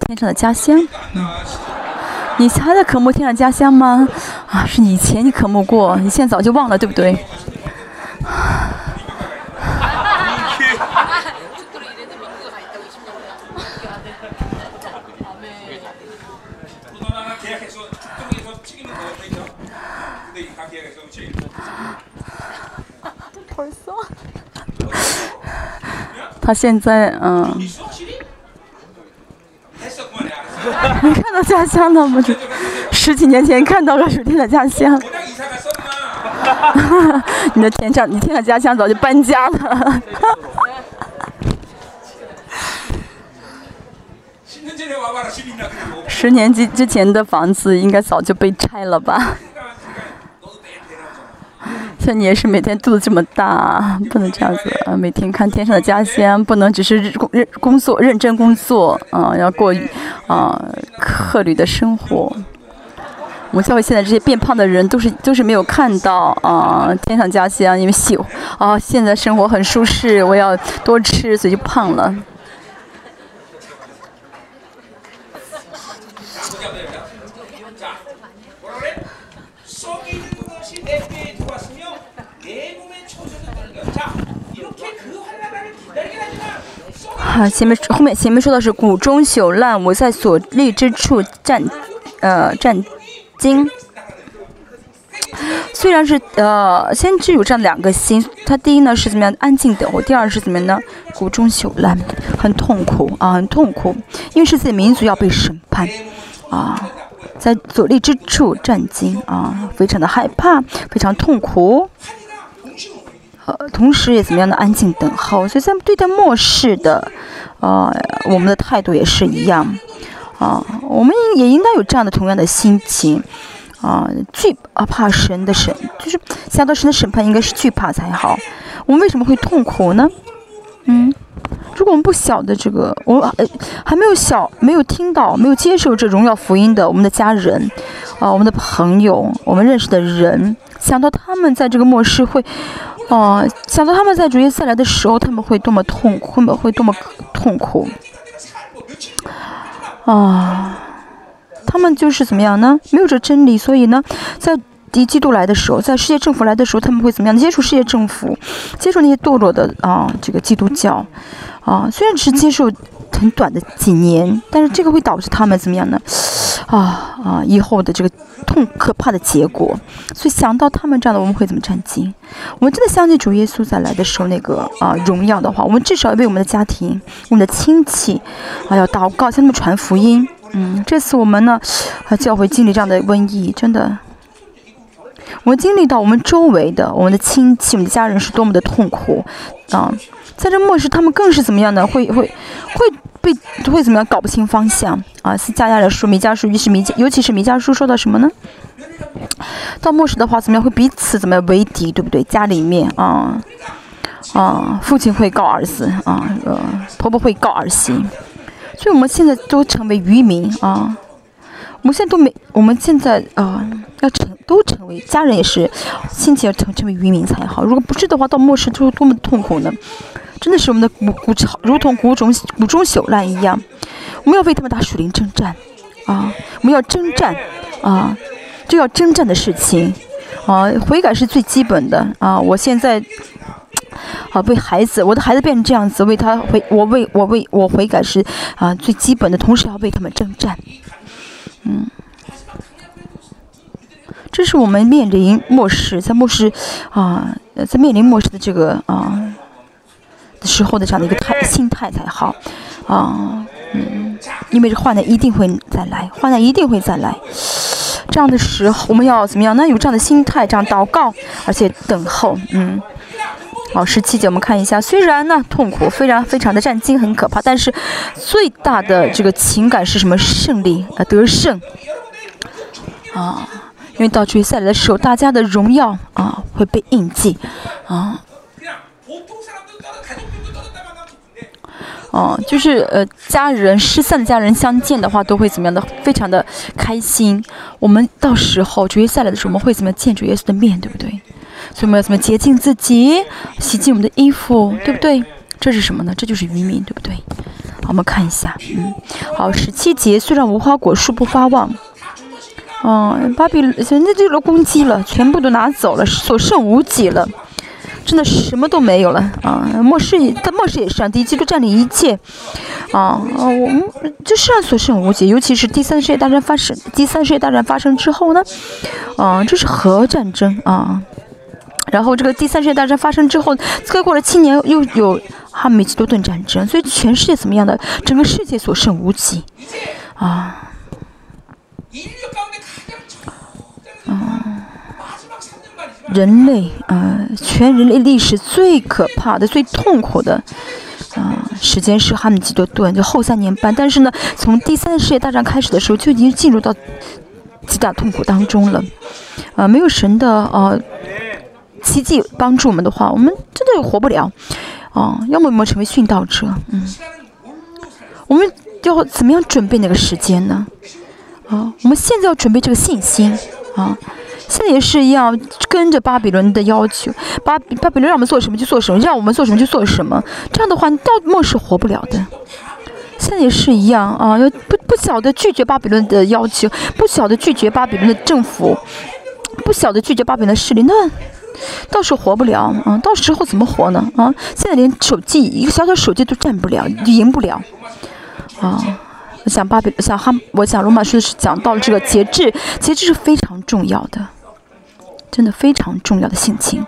天上的家乡，嗯，你还在渴慕天上的家乡吗？啊，是你以前你渴慕过，你现在早就忘了，对不对？他现在嗯，你看到家乡了吗？十几年前看到了水天的家乡。<laughs> 你的天上，你天的家乡早就搬家了。<laughs> 十年之之前的房子应该早就被拆了吧？像你也是每天肚子这么大，不能这样子啊！每天看天上的家乡，不能只是工认工作认真工作啊，要过啊客旅的生活。我们教会现在这些变胖的人，都是都是没有看到啊天上家乡，因为喜啊现在生活很舒适，我要多吃，所以就胖了。啊，前面后面前面说的是谷中朽烂，我在所立之处站，呃站。经虽然是呃，先知有这样两个心，他第一呢是怎么样安静等候，第二是怎么样呢？谷中朽烂，很痛苦啊，很痛苦，因为是自己民族要被审判啊，在所立之处战惊啊，非常的害怕，非常痛苦，呃，同时也怎么样的安静等候，所以在对待末世的，呃，我们的态度也是一样。啊，我们也应该有这样的同样的心情，啊，惧啊怕神的审，就是想到神的审判应该是惧怕才好。我们为什么会痛苦呢？嗯，如果我们不晓得这个，我呃还没有晓，没有听到，没有接受这荣耀福音的我们的家人，啊，我们的朋友，我们认识的人，想到他们在这个末世会，哦，想到他们在主耶稣来的时候他们会多么痛苦，会会多么痛苦。啊，他们就是怎么样呢？没有这真理，所以呢，在敌基督来的时候，在世界政府来的时候，他们会怎么样？接触世界政府，接触那些堕落的啊，这个基督教，啊，虽然只是接受很短的几年，但是这个会导致他们怎么样呢？啊啊，以后的这个痛可怕的结果。所以想到他们这样的，我们会怎么震惊？我们真的相信主耶稣再来的时候那个啊荣耀的话，我们至少要为我们的家庭、我们的亲戚啊要祷告，向他们传福音。嗯，这次我们呢，啊教会经历这样的瘟疫，真的，我们经历到我们周围的我们的亲戚、我们的家人是多么的痛苦啊！在这末世，他们更是怎么样的？会会会被会怎么样？搞不清方向啊！是加加的说，弥迦书，于是弥迦，尤其是弥迦书说到什么呢？到末世的话，怎么样？会彼此怎么样为敌，对不对？家里面啊啊，父亲会告儿子啊，呃，婆婆会告儿媳。所以我们现在都成为渔民啊！我们现在都没，我们现在啊，要成都成为家人也是，亲戚要成成为渔民才好。如果不是的话，到末世就多么痛苦呢？真的是我们的骨骨如同骨中骨中朽烂一样。我们要为他们打属灵征战啊！我们要征战啊！这要征战的事情啊！悔改是最基本的啊！我现在。啊，为孩子，我的孩子变成这样子，为他悔，我为我为我悔改是啊最基本的，同时要为他们征战。嗯，这是我们面临末世，在末世啊，在面临末世的这个啊时候的这样的一个态心态才好啊，嗯，因为患难一定会再来，患难一定会再来。这样的时候，我们要怎么样？呢有这样的心态，这样祷告，而且等候，嗯。好，十七节我们看一下，虽然呢痛苦，非常非常的战惊，很可怕，但是最大的这个情感是什么？胜利啊，得胜啊！因为到决赛的时候，大家的荣耀啊会被印记啊。哦，就是呃，家人失散的家人相见的话，都会怎么样的？非常的开心。我们到时候决赛来的时候，我们会怎么见主耶稣的面，对不对？所以我们要怎么洁净自己，洗净我们的衣服，对不对？这是什么呢？这就是渔民，对不对？好，我们看一下，嗯，好，十七节，虽然无花果树不发旺，嗯，巴比现在就来攻击了，全部都拿走了，所剩无几了，真的什么都没有了啊！末世在末世也是啊，敌基督占领一切，啊啊，我们这世上所剩无几，尤其是第三世界大战发生，第三世界大战发生之后呢，啊，这是核战争啊。然后这个第三世界大战发生之后，再过了七年，又有哈米奇多顿战争，所以全世界怎么样的？整个世界所剩无几，啊，嗯，人类，呃，全人类历史最可怕的、最痛苦的，啊，时间是哈米吉多顿，就后三年半。但是呢，从第三次世界大战开始的时候，就已经进入到极大痛苦当中了。啊，没有神的呃奇迹帮助我们的话，我们真的活不了。啊，要么我们成为殉道者，嗯，我们要怎么样准备那个时间呢？啊，我们现在要准备这个信心啊。现在也是一样，跟着巴比伦的要求，巴巴比伦让我们做什么就做什么，让我们做什么就做什么。这样的话，你到末世活不了的。现在也是一样啊，要不不晓得拒绝巴比伦的要求，不晓得拒绝巴比伦的政府，不晓得拒绝巴比伦的势力，那到时候活不了啊。到时候怎么活呢？啊，现在连手机一个小小手机都占不了，赢不了啊。我想巴比，想哈，我想罗马书是讲到了这个节制，节制是非常重要的。真的非常重要的性情，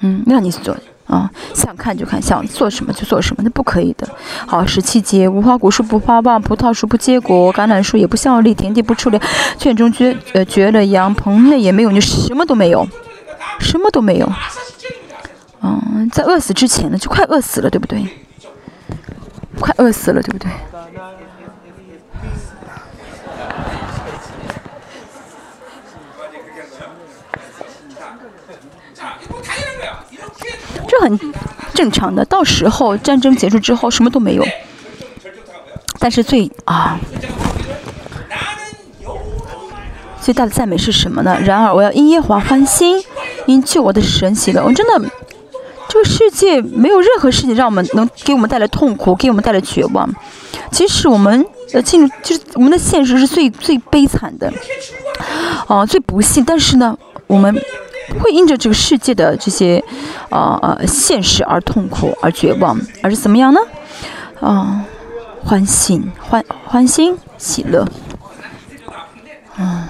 嗯，让你做啊，想看就看，想做什么就做什么，那不可以的。好，十七节，无花果树不发旺，葡萄树不结果，橄榄树也不效力，田地不出粮，圈中绝呃绝了羊，棚内也没有，你什么都没有，什么都没有。嗯，在饿死之前呢，就快饿死了，对不对？快饿死了，对不对？很正常的，到时候战争结束之后什么都没有。但是最啊，最大的赞美是什么呢？然而我要因耶华欢心，因救我的神喜乐。我真的，这个世界没有任何事情让我们能给我们带来痛苦，给我们带来绝望。即使我们呃进入，就是我们的现实是最最悲惨的，啊，最不幸。但是呢，我们。不会因着这个世界的这些，呃呃现实而痛苦而绝望，而是怎么样呢？啊，欢欣欢欢欣喜乐，啊。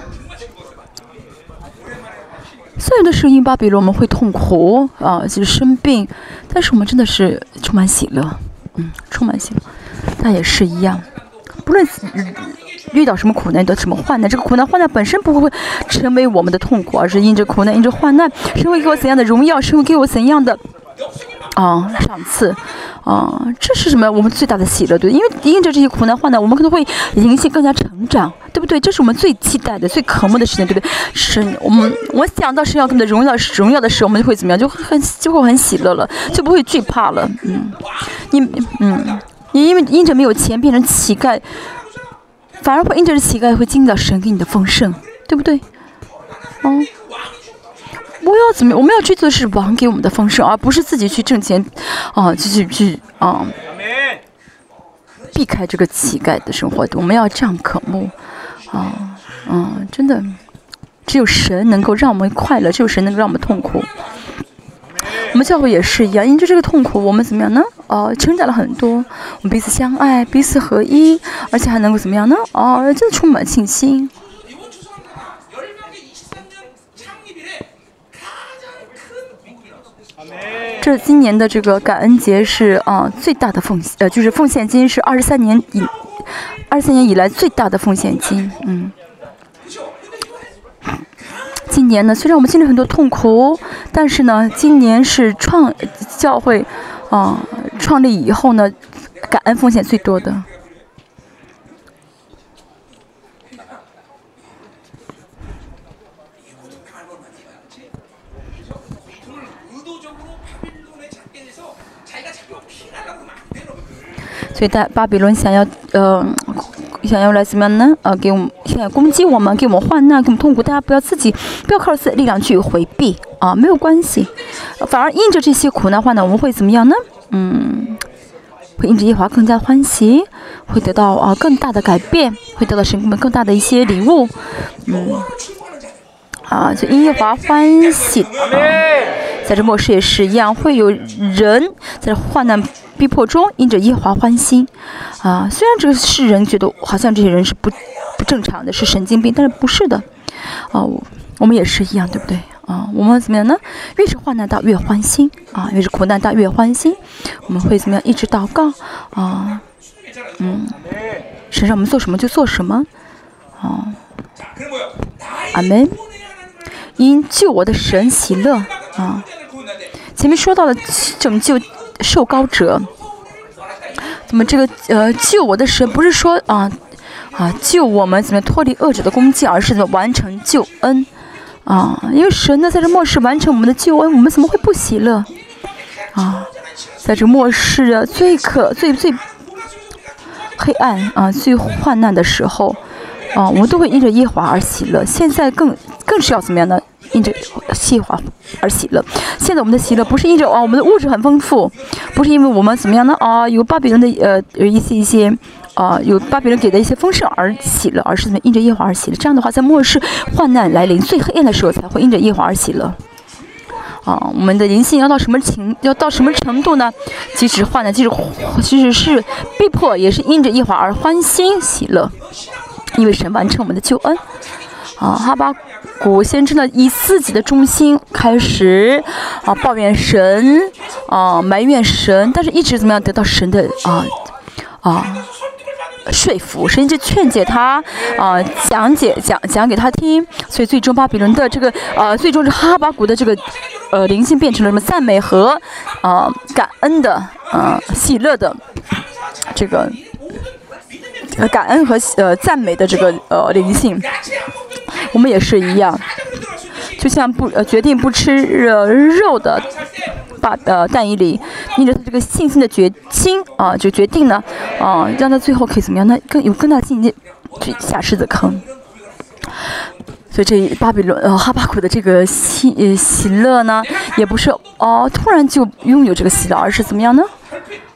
所有的声音巴比伦我们会痛苦啊，就是生病，但是我们真的是充满喜乐，嗯，充满喜乐，那也是一样，不论。遇到什么苦难，遇到什么患难，这个苦难患难本身不会成为我们的痛苦，而是因着苦难，因着患难，神会给我怎样的 <laughs> 荣耀，神会给我怎样的啊赏赐啊，这是什么？我们最大的喜乐，对，因为因着这些苦难患难，我们可能会灵性更加成长，对不对？这是我们最期待的、最渴慕的事情，对不对？神，我们我想到神要给我们的荣耀、荣耀的时候，我们就会怎么样？就很就会很喜乐了，就不会惧怕了。嗯，你嗯，你因为因着没有钱变成乞丐。反而会因着这乞丐会经历到神给你的丰盛，对不对？嗯，我要怎么？我们要追求的是王给我们的丰盛，而不是自己去挣钱，啊，继续去啊，避开这个乞丐的生活。我们要这样渴慕，啊，嗯，真的，只有神能够让我们快乐，只有神能够让我们痛苦。我们教会也是一样，因着这个痛苦，我们怎么样呢？哦，成长了很多，我们彼此相爱，彼此合一，而且还能够怎么样呢？哦，真的充满信心。这今年的这个感恩节是啊最大的奉呃就是奉献金是二十三年以二十三年以来最大的奉献金，嗯。今年呢，虽然我们经历很多痛苦，但是呢，今年是创教会啊创立以后呢，感恩风险最多的。所以，在巴比伦想要呃。想要来怎么样呢？呃，给我们现在攻击我们，给我们患难，给我们痛苦。大家不要自己，不要靠自己的力量去回避啊，没有关系。反而因着这些苦难患难，我们会怎么样呢？嗯，会因着耶华更加欢喜，会得到啊更大的改变，会得到神给我们更大的一些礼物。嗯，啊，就因耶华欢喜啊，在这末世也是一样，会有人在这患难。逼迫中，因着耶华欢心，啊，虽然这个世人觉得好像这些人是不不正常的，是神经病，但是不是的，啊，我们也是一样，对不对？啊，我们怎么样呢？越是患难大越欢心，啊，越是苦难大越欢心，我们会怎么样？一直祷告，啊，嗯，神让我们做什么就做什么，啊，阿门。因救我的神喜乐，啊，前面说到了拯救。受高者。怎么这个呃救我的神不是说啊啊救我们怎么脱离恶者的攻击，而是怎么完成救恩啊？因为神呢在这末世完成我们的救恩，我们怎么会不喜乐啊？在这末世啊最可最最黑暗啊最患难的时候啊，我们都会因着耶华而喜乐。现在更更是要怎么样呢？因着喜华而喜乐。现在我们的喜乐不是因着啊，我们的物质很丰富，不是因为我们怎么样呢？啊，有巴比伦的呃一些一些啊，有巴比伦给的一些丰盛而喜乐，而是怎么因着耶华而喜乐？这样的话，在末世患难来临、最黑暗的时候，才会因着耶华而喜乐。啊，我们的灵性要到什么情，要到什么程度呢？即使患难，即使即使是被迫，也是因着耶华而欢欣喜乐，因为神完成我们的救恩。啊，哈巴古先知呢，以自己的中心开始啊抱怨神，啊埋怨神，但是一直怎么样得到神的啊啊说服，神就劝解他啊讲解讲讲给他听，所以最终巴比伦的这个呃最终是哈巴谷的这个呃灵性变成了什么赞美和啊感恩的啊喜乐的这个感恩和呃赞美的这个呃灵性。我们也是一样，就像不呃决定不吃肉肉的，把呃蛋伊里，因着他这个信心的决心啊，就决定呢啊，让他最后可以怎么样？那更有更大信心去下狮子坑。所以这巴比伦呃哈巴谷的这个喜喜乐呢，也不是哦突然就拥有这个喜乐，而是怎么样呢？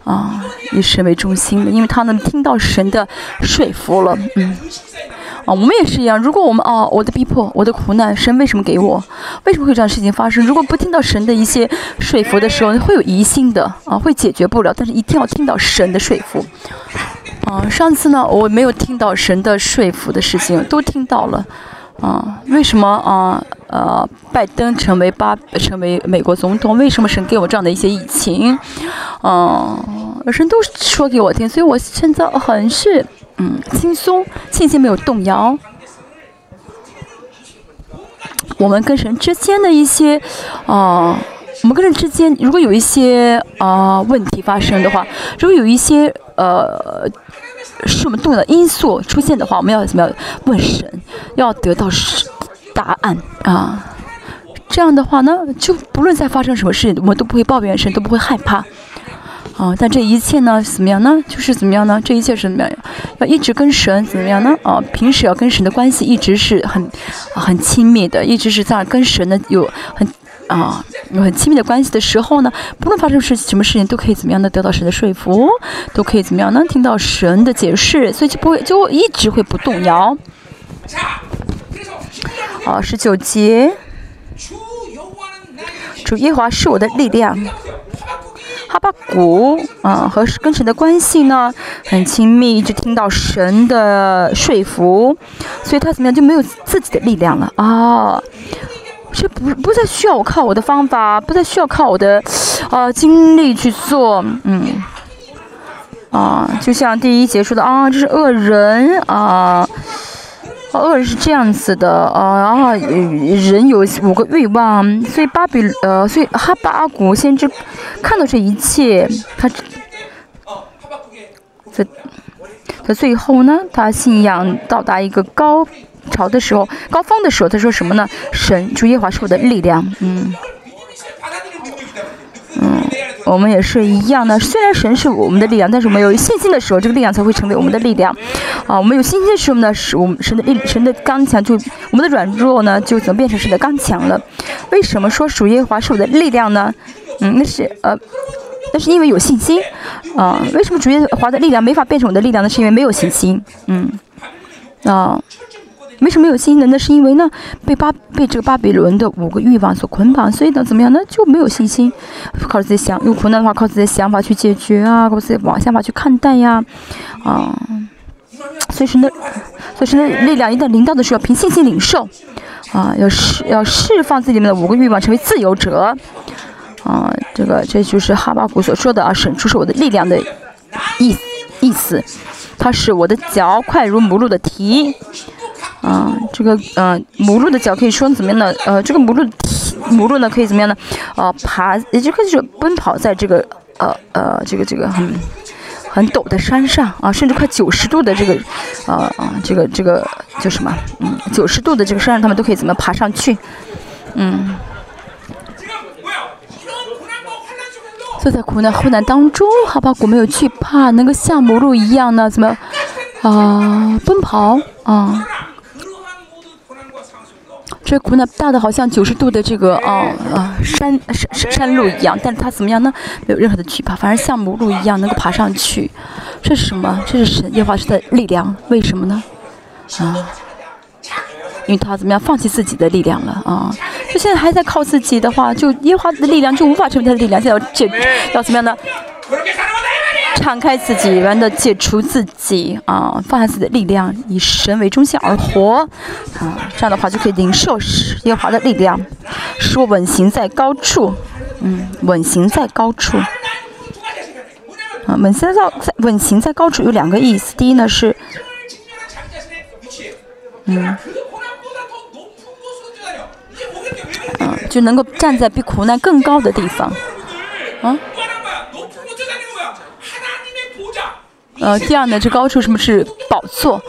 啊，以神为中心的，因为他能听到神的说服了，嗯。啊，我们也是一样。如果我们啊，我的逼迫，我的苦难，神为什么给我？为什么会有这样事情发生？如果不听到神的一些说服的时候，会有疑心的啊，会解决不了。但是一定要听到神的说服。啊，上次呢，我没有听到神的说服的事情，都听到了。啊，为什么啊？呃，拜登成为巴成为美国总统？为什么神给我这样的一些疫情？嗯，神都说给我听，所以我现在很是。嗯，轻松，信心没有动摇。我们跟神之间的一些，啊，我们跟神之间，如果有一些啊问题发生的话，如果有一些呃是我们动摇的因素出现的话，我们要怎么样问神，要得到答案啊？这样的话呢，就不论再发生什么事，我们都不会抱怨神，都不会害怕。啊，但这一切呢，怎么样呢？就是怎么样呢？这一切是怎么样？要一直跟神怎么样呢？啊，平时要跟神的关系一直是很很亲密的，一直是在跟神的有很啊有很亲密的关系的时候呢，不论发生事什么事情，都可以怎么样的得到神的说服，都可以怎么样呢？听到神的解释，所以就不会就一直会不动摇。好，十九节，主耶华是我的力量。哈巴谷啊，和跟神的关系呢很亲密，一直听到神的说服，所以他怎么样就没有自己的力量了啊？这不不再需要我靠我的方法，不再需要靠我的呃精力去做，嗯啊，就像第一节说的啊，这是恶人啊。恶人是这样子的，啊，然后人有五个欲望，所以巴比，呃，所以哈巴谷先知看到这一切，他在在最后呢，他信仰到达一个高潮的时候，高峰的时候，他说什么呢？神主耶华是我的力量，嗯。嗯，我们也是一样的。虽然神是我们的力量，但是我们有信心的时候，这个力量才会成为我们的力量。啊，我们有信心的时候呢，是我们神的力，神的刚强就我们的软弱呢，就怎么变成神的刚强了？为什么说属耶华是我的力量呢？嗯，那是呃，那是因为有信心。啊，为什么主耶华的力量没法变成我的力量呢？是因为没有信心。嗯，啊。为什么有信心呢？那是因为呢，被巴被这个巴比伦的五个欲望所捆绑，所以呢，怎么样呢？就没有信心，靠自己想，有苦难的话，靠自己的想法去解决啊，靠自己往想法去看待呀，啊，所以说呢，所以说呢，力量一旦临到的时候，凭信心领受，啊，要释要释放自己里面的五个欲望，成为自由者，啊，这个这就是哈巴谷所说的啊，神出是我的力量的意意思，它是我的脚快如母鹿的蹄。啊，这个呃，母鹿的脚可以说怎么样呢？呃，这个母鹿母鹿呢可以怎么样呢？呃，爬，也就可以说奔跑在这个呃呃这个这个很很陡的山上啊，甚至快九十度的这个呃这个这个叫什么？嗯，九十度的这个山上，他们都可以怎么爬上去？嗯。坐在苦难困难当中，好吧，我没有惧怕，能够像母鹿一样呢，怎么啊奔跑啊？这苦难大的好像九十度的这个啊啊山山山路一样，但是它怎么样呢？没有任何的惧怕，反而像母鹿一样能够爬上去。这是什么？这是神耶和华的力量。为什么呢？啊？因为他怎么样放弃自己的力量了啊？就现在还在靠自己的话，就耶和华的力量就无法成为他的力量。现在要这要怎么样呢？敞开自己，完的解除自己啊，放下自己的力量，以神为中心而活啊。这样的话就可以领受耶和华的力量，使我稳行在高处。嗯，稳行在高处。啊，稳行在在稳行在高处有两个意思。第一呢是，嗯。嗯，就能够站在比苦难更高的地方，啊，呃，第二呢，这高处什么是宝座？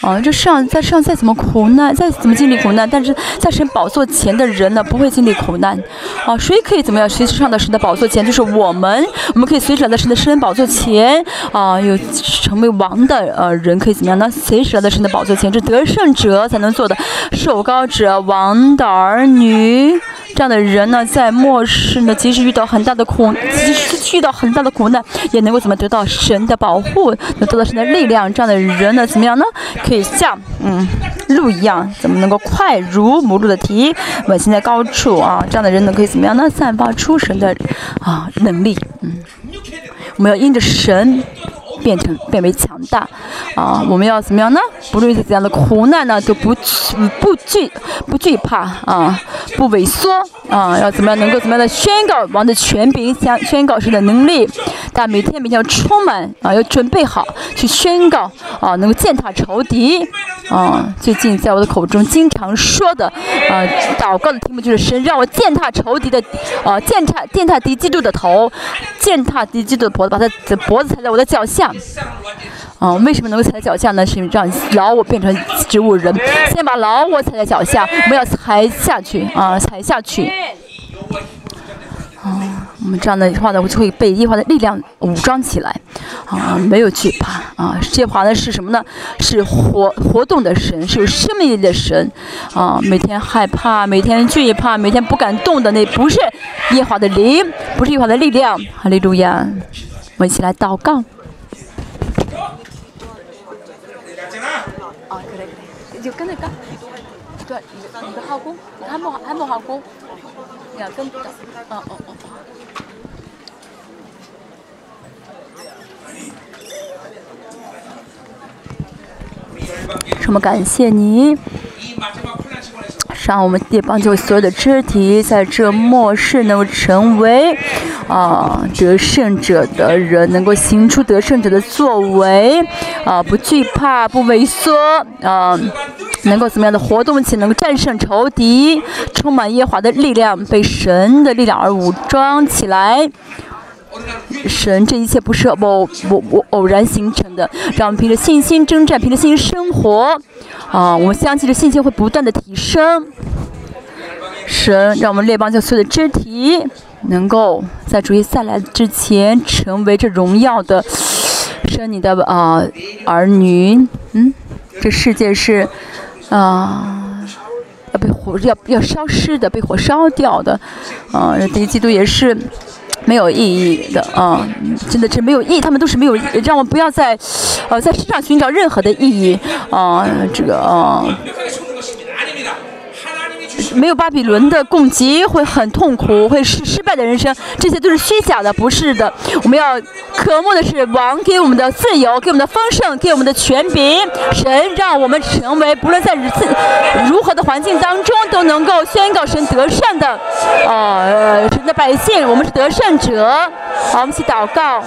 啊，这上在上再怎么苦难，再怎么经历苦难，但是在神宝座前的人呢，不会经历苦难。啊，谁可以怎么样随时上到神的宝座前？就是我们，我们可以随时来到神的神宝座前。啊，有成为王的呃人可以怎么样呢？随时来到神的宝座前，这得胜者才能做的，受高者、王的儿女。这样的人呢，在末世呢，即使遇到很大的苦，即使遇到很大的苦难，也能够怎么得到神的保护，能得到神的力量。这样的人呢，怎么样呢？可以像嗯鹿一样，怎么能够快如母鹿的蹄，稳行在高处啊？这样的人呢，可以怎么样呢？散发出神的啊能力。嗯，我们要因着神。变成变为强大，啊，我们要怎么样呢？不论是怎样的苦难呢，都不不惧不惧怕啊，不萎缩啊，要怎么样能够怎么样的宣告王的权柄，宣宣告神的能力，但每天每天要充满啊，要准备好去宣告啊，能够践踏仇敌啊。最近在我的口中经常说的啊，祷告的题目就是神让我践踏仇敌的啊，践踏践踏敌基督的头，践踏敌基督的脖子，把他的脖子踩在我的脚下。啊，为什么能够踩在脚下呢？是因为让老我变成植物人，先把老我踩在脚下，我们要踩下去啊，踩下去。啊，我们这样的话呢，我就会被耶和华的力量武装起来，啊，没有惧怕啊。耶和华呢是什么呢？是活活动的神，是有生命力的神，啊，每天害怕，每天惧怕，每天不敢动的那不是耶和华的灵，不是耶和华的力量。哈利路亚，我们一起来祷告。就跟那个，对，你的你的号工你，还没还没号工，你要跟不到，哦哦哦。什么？感谢你。让我们地邦就所有的肢体在这末世能够成为啊得胜者的人，能够行出得胜者的作为啊，不惧怕，不萎缩啊，能够怎么样的活动起，能够战胜仇敌，充满耶华的力量，被神的力量而武装起来。神，这一切不是偶偶偶偶然形成的，让我们凭着信心征战，凭着信心生活。啊，我们相信着信心会不断的提升。神，让我们列邦教所有的肢体，能够在主耶再来之前，成为这荣耀的生你的啊儿女。嗯，这世界是啊要被火要要消失的，被火烧掉的。啊，第一季度也是。没有意义的啊，真的是没有意义。他们都是没有，让我不要在，呃，在世上寻找任何的意义啊，这个啊。没有巴比伦的供给会很痛苦，会失失败的人生，这些都是虚假的，不是的。我们要渴慕的是王给我们的自由，给我们的丰盛，给我们的权柄。神让我们成为不论在如何的环境当中都能够宣告神得胜的，呃，神的百姓，我们是得胜者。好，我们一起祷告。